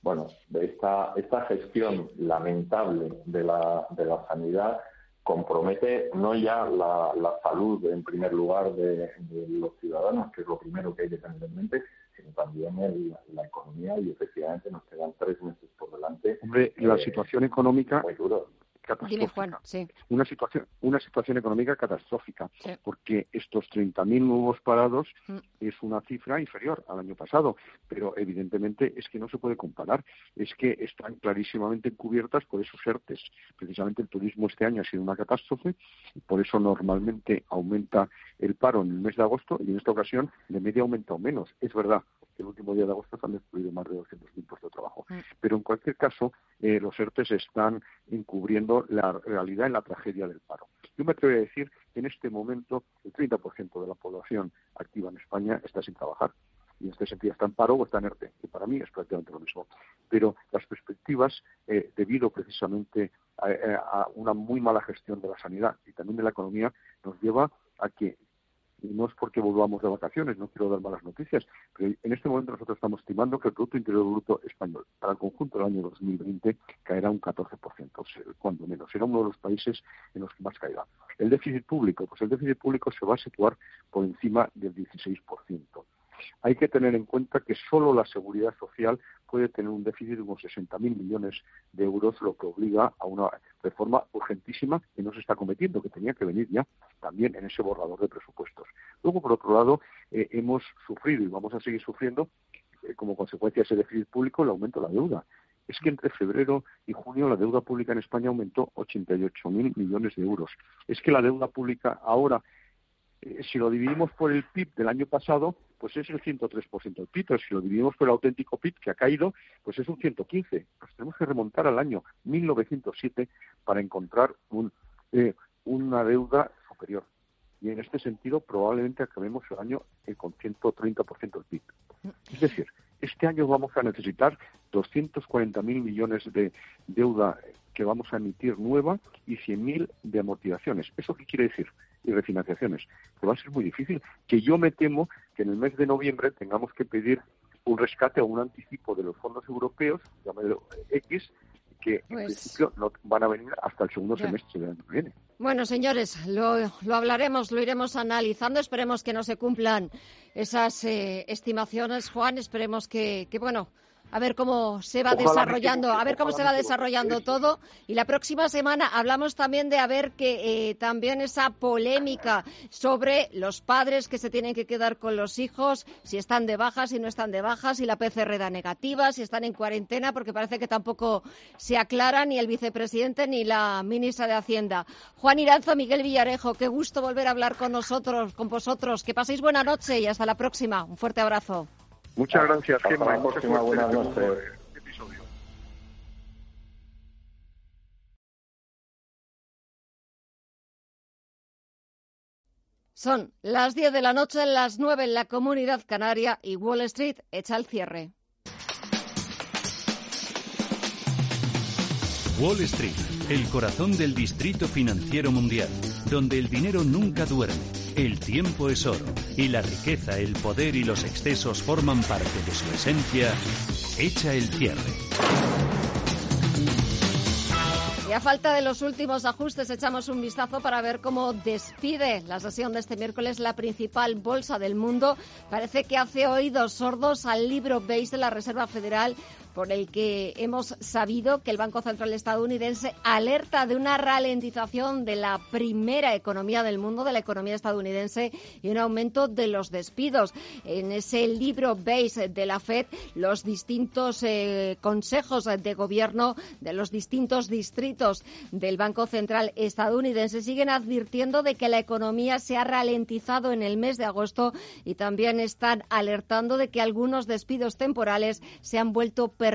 Bueno, esta, esta gestión lamentable de la, de la sanidad compromete no ya la, salud en primer lugar de, los ciudadanos, que es lo primero que hay que tener en mente, sino también la economía y efectivamente nos quedan tres meses por delante. Hombre, la eh, situación económica sí. Una situación, una situación económica catastrófica, porque estos 30.000 nuevos parados mm. es una cifra inferior al año pasado, pero evidentemente es que no se puede comparar, es que están clarísimamente cubiertas por esos ERTES. Precisamente el turismo este año ha sido una catástrofe, y por eso normalmente aumenta el paro en el mes de agosto y en esta ocasión de media aumentado menos. Es verdad, que el último día de agosto se han destruido más de 200.000 puestos de trabajo. Mm. Pero en cualquier caso, eh, los ERTES están encubriendo la realidad en la tragedia del paro. Yo me atrevo a decir que en este momento el 30% de la población activa en España está sin trabajar y en este sentido está en paro o está en ERTE, que para mí es prácticamente lo mismo. Pero las perspectivas, eh, debido precisamente a, una muy mala gestión de la sanidad y también de la economía, nos lleva a que y no es porque volvamos de vacaciones, no quiero dar malas noticias, pero en este momento nosotros estamos estimando que el Producto Interior Bruto español para el conjunto del año 2020 caerá un 14%, cuando menos. Será uno de los países en los que más caerá. El déficit público, pues el déficit público se va a situar por encima del 16%. Hay que tener en cuenta que solo la seguridad social puede tener un déficit de unos 60.000 millones de euros, lo que obliga a una reforma urgentísima que no se está cometiendo, que tenía que venir ya también en ese borrador de presupuestos. Luego, por otro lado, eh, hemos sufrido y vamos a seguir sufriendo, eh, como consecuencia de ese déficit público, el aumento de la deuda. Es que entre febrero y junio la deuda pública en España aumentó 88.000 millones de euros. Es que la deuda pública ahora eh, si lo dividimos por el PIB del año pasado, pues es el 103% del PIB, pero si lo dividimos por el auténtico PIB que ha caído, pues es un 115. Pues tenemos que remontar al año 1907 para encontrar un, eh, una deuda superior. Y en este sentido, probablemente acabemos el año eh, con 130% del PIB. Es decir, este año vamos a necesitar 240.000 millones de deuda que vamos a emitir nueva y 100.000 de amortizaciones. ¿Eso qué quiere decir? Y refinanciaciones, que va a ser muy difícil, que yo me temo que en el mes de noviembre tengamos que pedir un rescate o un anticipo de los fondos europeos, llámelo X, que en pues principio no van a venir hasta el segundo semestre del año que viene. Bueno, señores, lo, lo, hablaremos, lo iremos analizando. Esperemos que no se cumplan esas eh, estimaciones, Juan. Esperemos que, que bueno, a ver cómo se va desarrollando, a ver cómo se va desarrollando todo. Y la próxima semana hablamos también de a ver que eh, también esa polémica sobre los padres que se tienen que quedar con los hijos, si están de baja, si no están de baja, si la PCR da negativa, si están en cuarentena, porque parece que tampoco se aclara ni el vicepresidente ni la ministra de Hacienda. Juan Iranzo, Miguel Villarejo, qué gusto volver a hablar con nosotros, con vosotros. Que paséis buena noche y hasta la próxima. Un fuerte abrazo. Muchas gracias, Gemma. buenas noches. Son las 10 de la noche, las 9 en la comunidad canaria y Wall Street echa el cierre. Wall Street, el corazón del distrito financiero mundial, donde el dinero nunca duerme el tiempo es oro y la riqueza, el poder y los excesos forman parte de su esencia. Echa el cierre. Y a falta de los últimos ajustes, echamos un vistazo para ver cómo despide la sesión de este miércoles la principal bolsa del mundo. Parece que hace oídos sordos al libro base de la Reserva Federal por el que hemos sabido que el Banco Central estadounidense alerta de una ralentización de la primera economía del mundo, de la economía estadounidense, y un aumento de los despidos. En ese libro base de la Fed, los distintos eh, consejos de gobierno de los distintos distritos del Banco Central estadounidense siguen advirtiendo de que la economía se ha ralentizado en el mes de agosto y también están alertando de que algunos despidos temporales se han vuelto permanentes.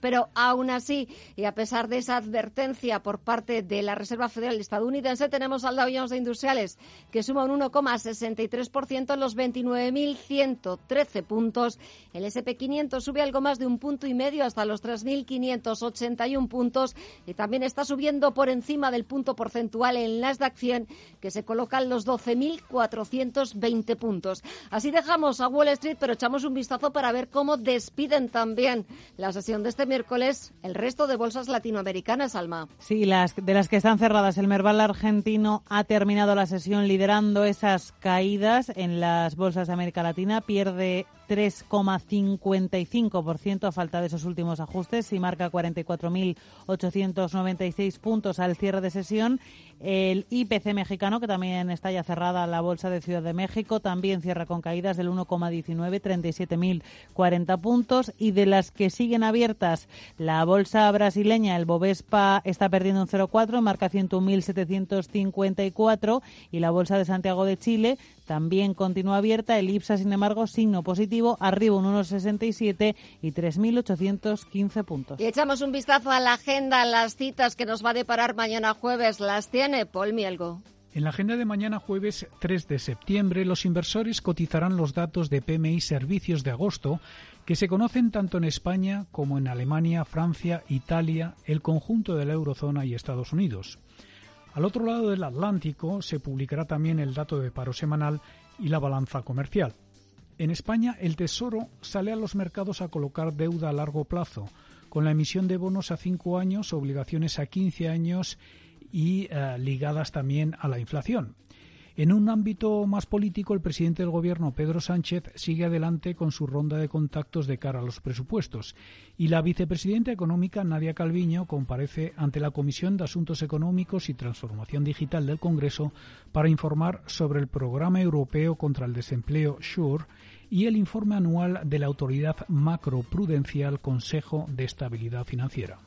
Pero aún así, y a pesar de esa advertencia por parte de la Reserva Federal estadounidense, tenemos al Dow Jones de Industriales que suma un 1,63% en los 29.113 puntos. El SP500 sube algo más de un punto y medio hasta los 3.581 puntos y también está subiendo por encima del punto porcentual en Nasdaq 100 que se colocan los 12.420 puntos. Así dejamos a Wall Street, pero echamos un vistazo para ver cómo despiden también la sesión de este miércoles el resto de bolsas latinoamericanas, Alma. Sí, las de las que están cerradas. El Merval argentino ha terminado la sesión liderando esas caídas en las bolsas de América Latina. Pierde 3,55% a falta de esos últimos ajustes y marca 44.896 puntos al cierre de sesión. El IPC mexicano, que también está ya cerrada la bolsa de Ciudad de México, también cierra con caídas del 1,19, 37.040 puntos. Y de las que siguen abiertas, la bolsa brasileña, el Bovespa, está perdiendo un 0,4, marca 101.754 y la bolsa de Santiago de Chile también continúa abierta. El IPSA, sin embargo, signo positivo, arriba un 1,67 y 3.815 puntos. Y echamos un vistazo a la agenda, las citas que nos va a deparar mañana jueves. Las tiene Paul Mielgo. En la agenda de mañana jueves 3 de septiembre, los inversores cotizarán los datos de PMI Servicios de agosto, que se conocen tanto en España como en Alemania, Francia, Italia, el conjunto de la eurozona y Estados Unidos. Al otro lado del Atlántico se publicará también el dato de paro semanal y la balanza comercial. En España, el Tesoro sale a los mercados a colocar deuda a largo plazo, con la emisión de bonos a cinco años, obligaciones a 15 años y eh, ligadas también a la inflación. En un ámbito más político, el presidente del Gobierno, Pedro Sánchez, sigue adelante con su ronda de contactos de cara a los presupuestos. Y la vicepresidenta económica, Nadia Calviño, comparece ante la Comisión de Asuntos Económicos y Transformación Digital del Congreso para informar sobre el programa europeo contra el desempleo SURE y el informe anual de la Autoridad Macroprudencial Consejo de Estabilidad Financiera.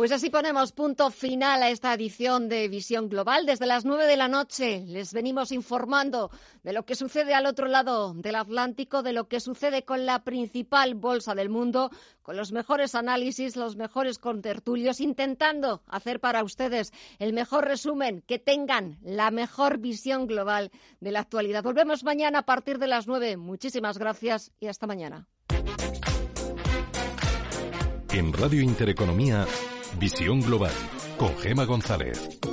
Pues así ponemos punto final a esta edición de Visión Global. Desde las nueve de la noche les venimos informando de lo que sucede al otro lado del Atlántico, de lo que sucede con la principal bolsa del mundo, con los mejores análisis, los mejores contertulios, intentando hacer para ustedes el mejor resumen, que tengan la mejor visión global de la actualidad. Volvemos mañana a partir de las nueve. Muchísimas gracias y hasta mañana. En Radio Intereconomía. Visión Global con Gema González.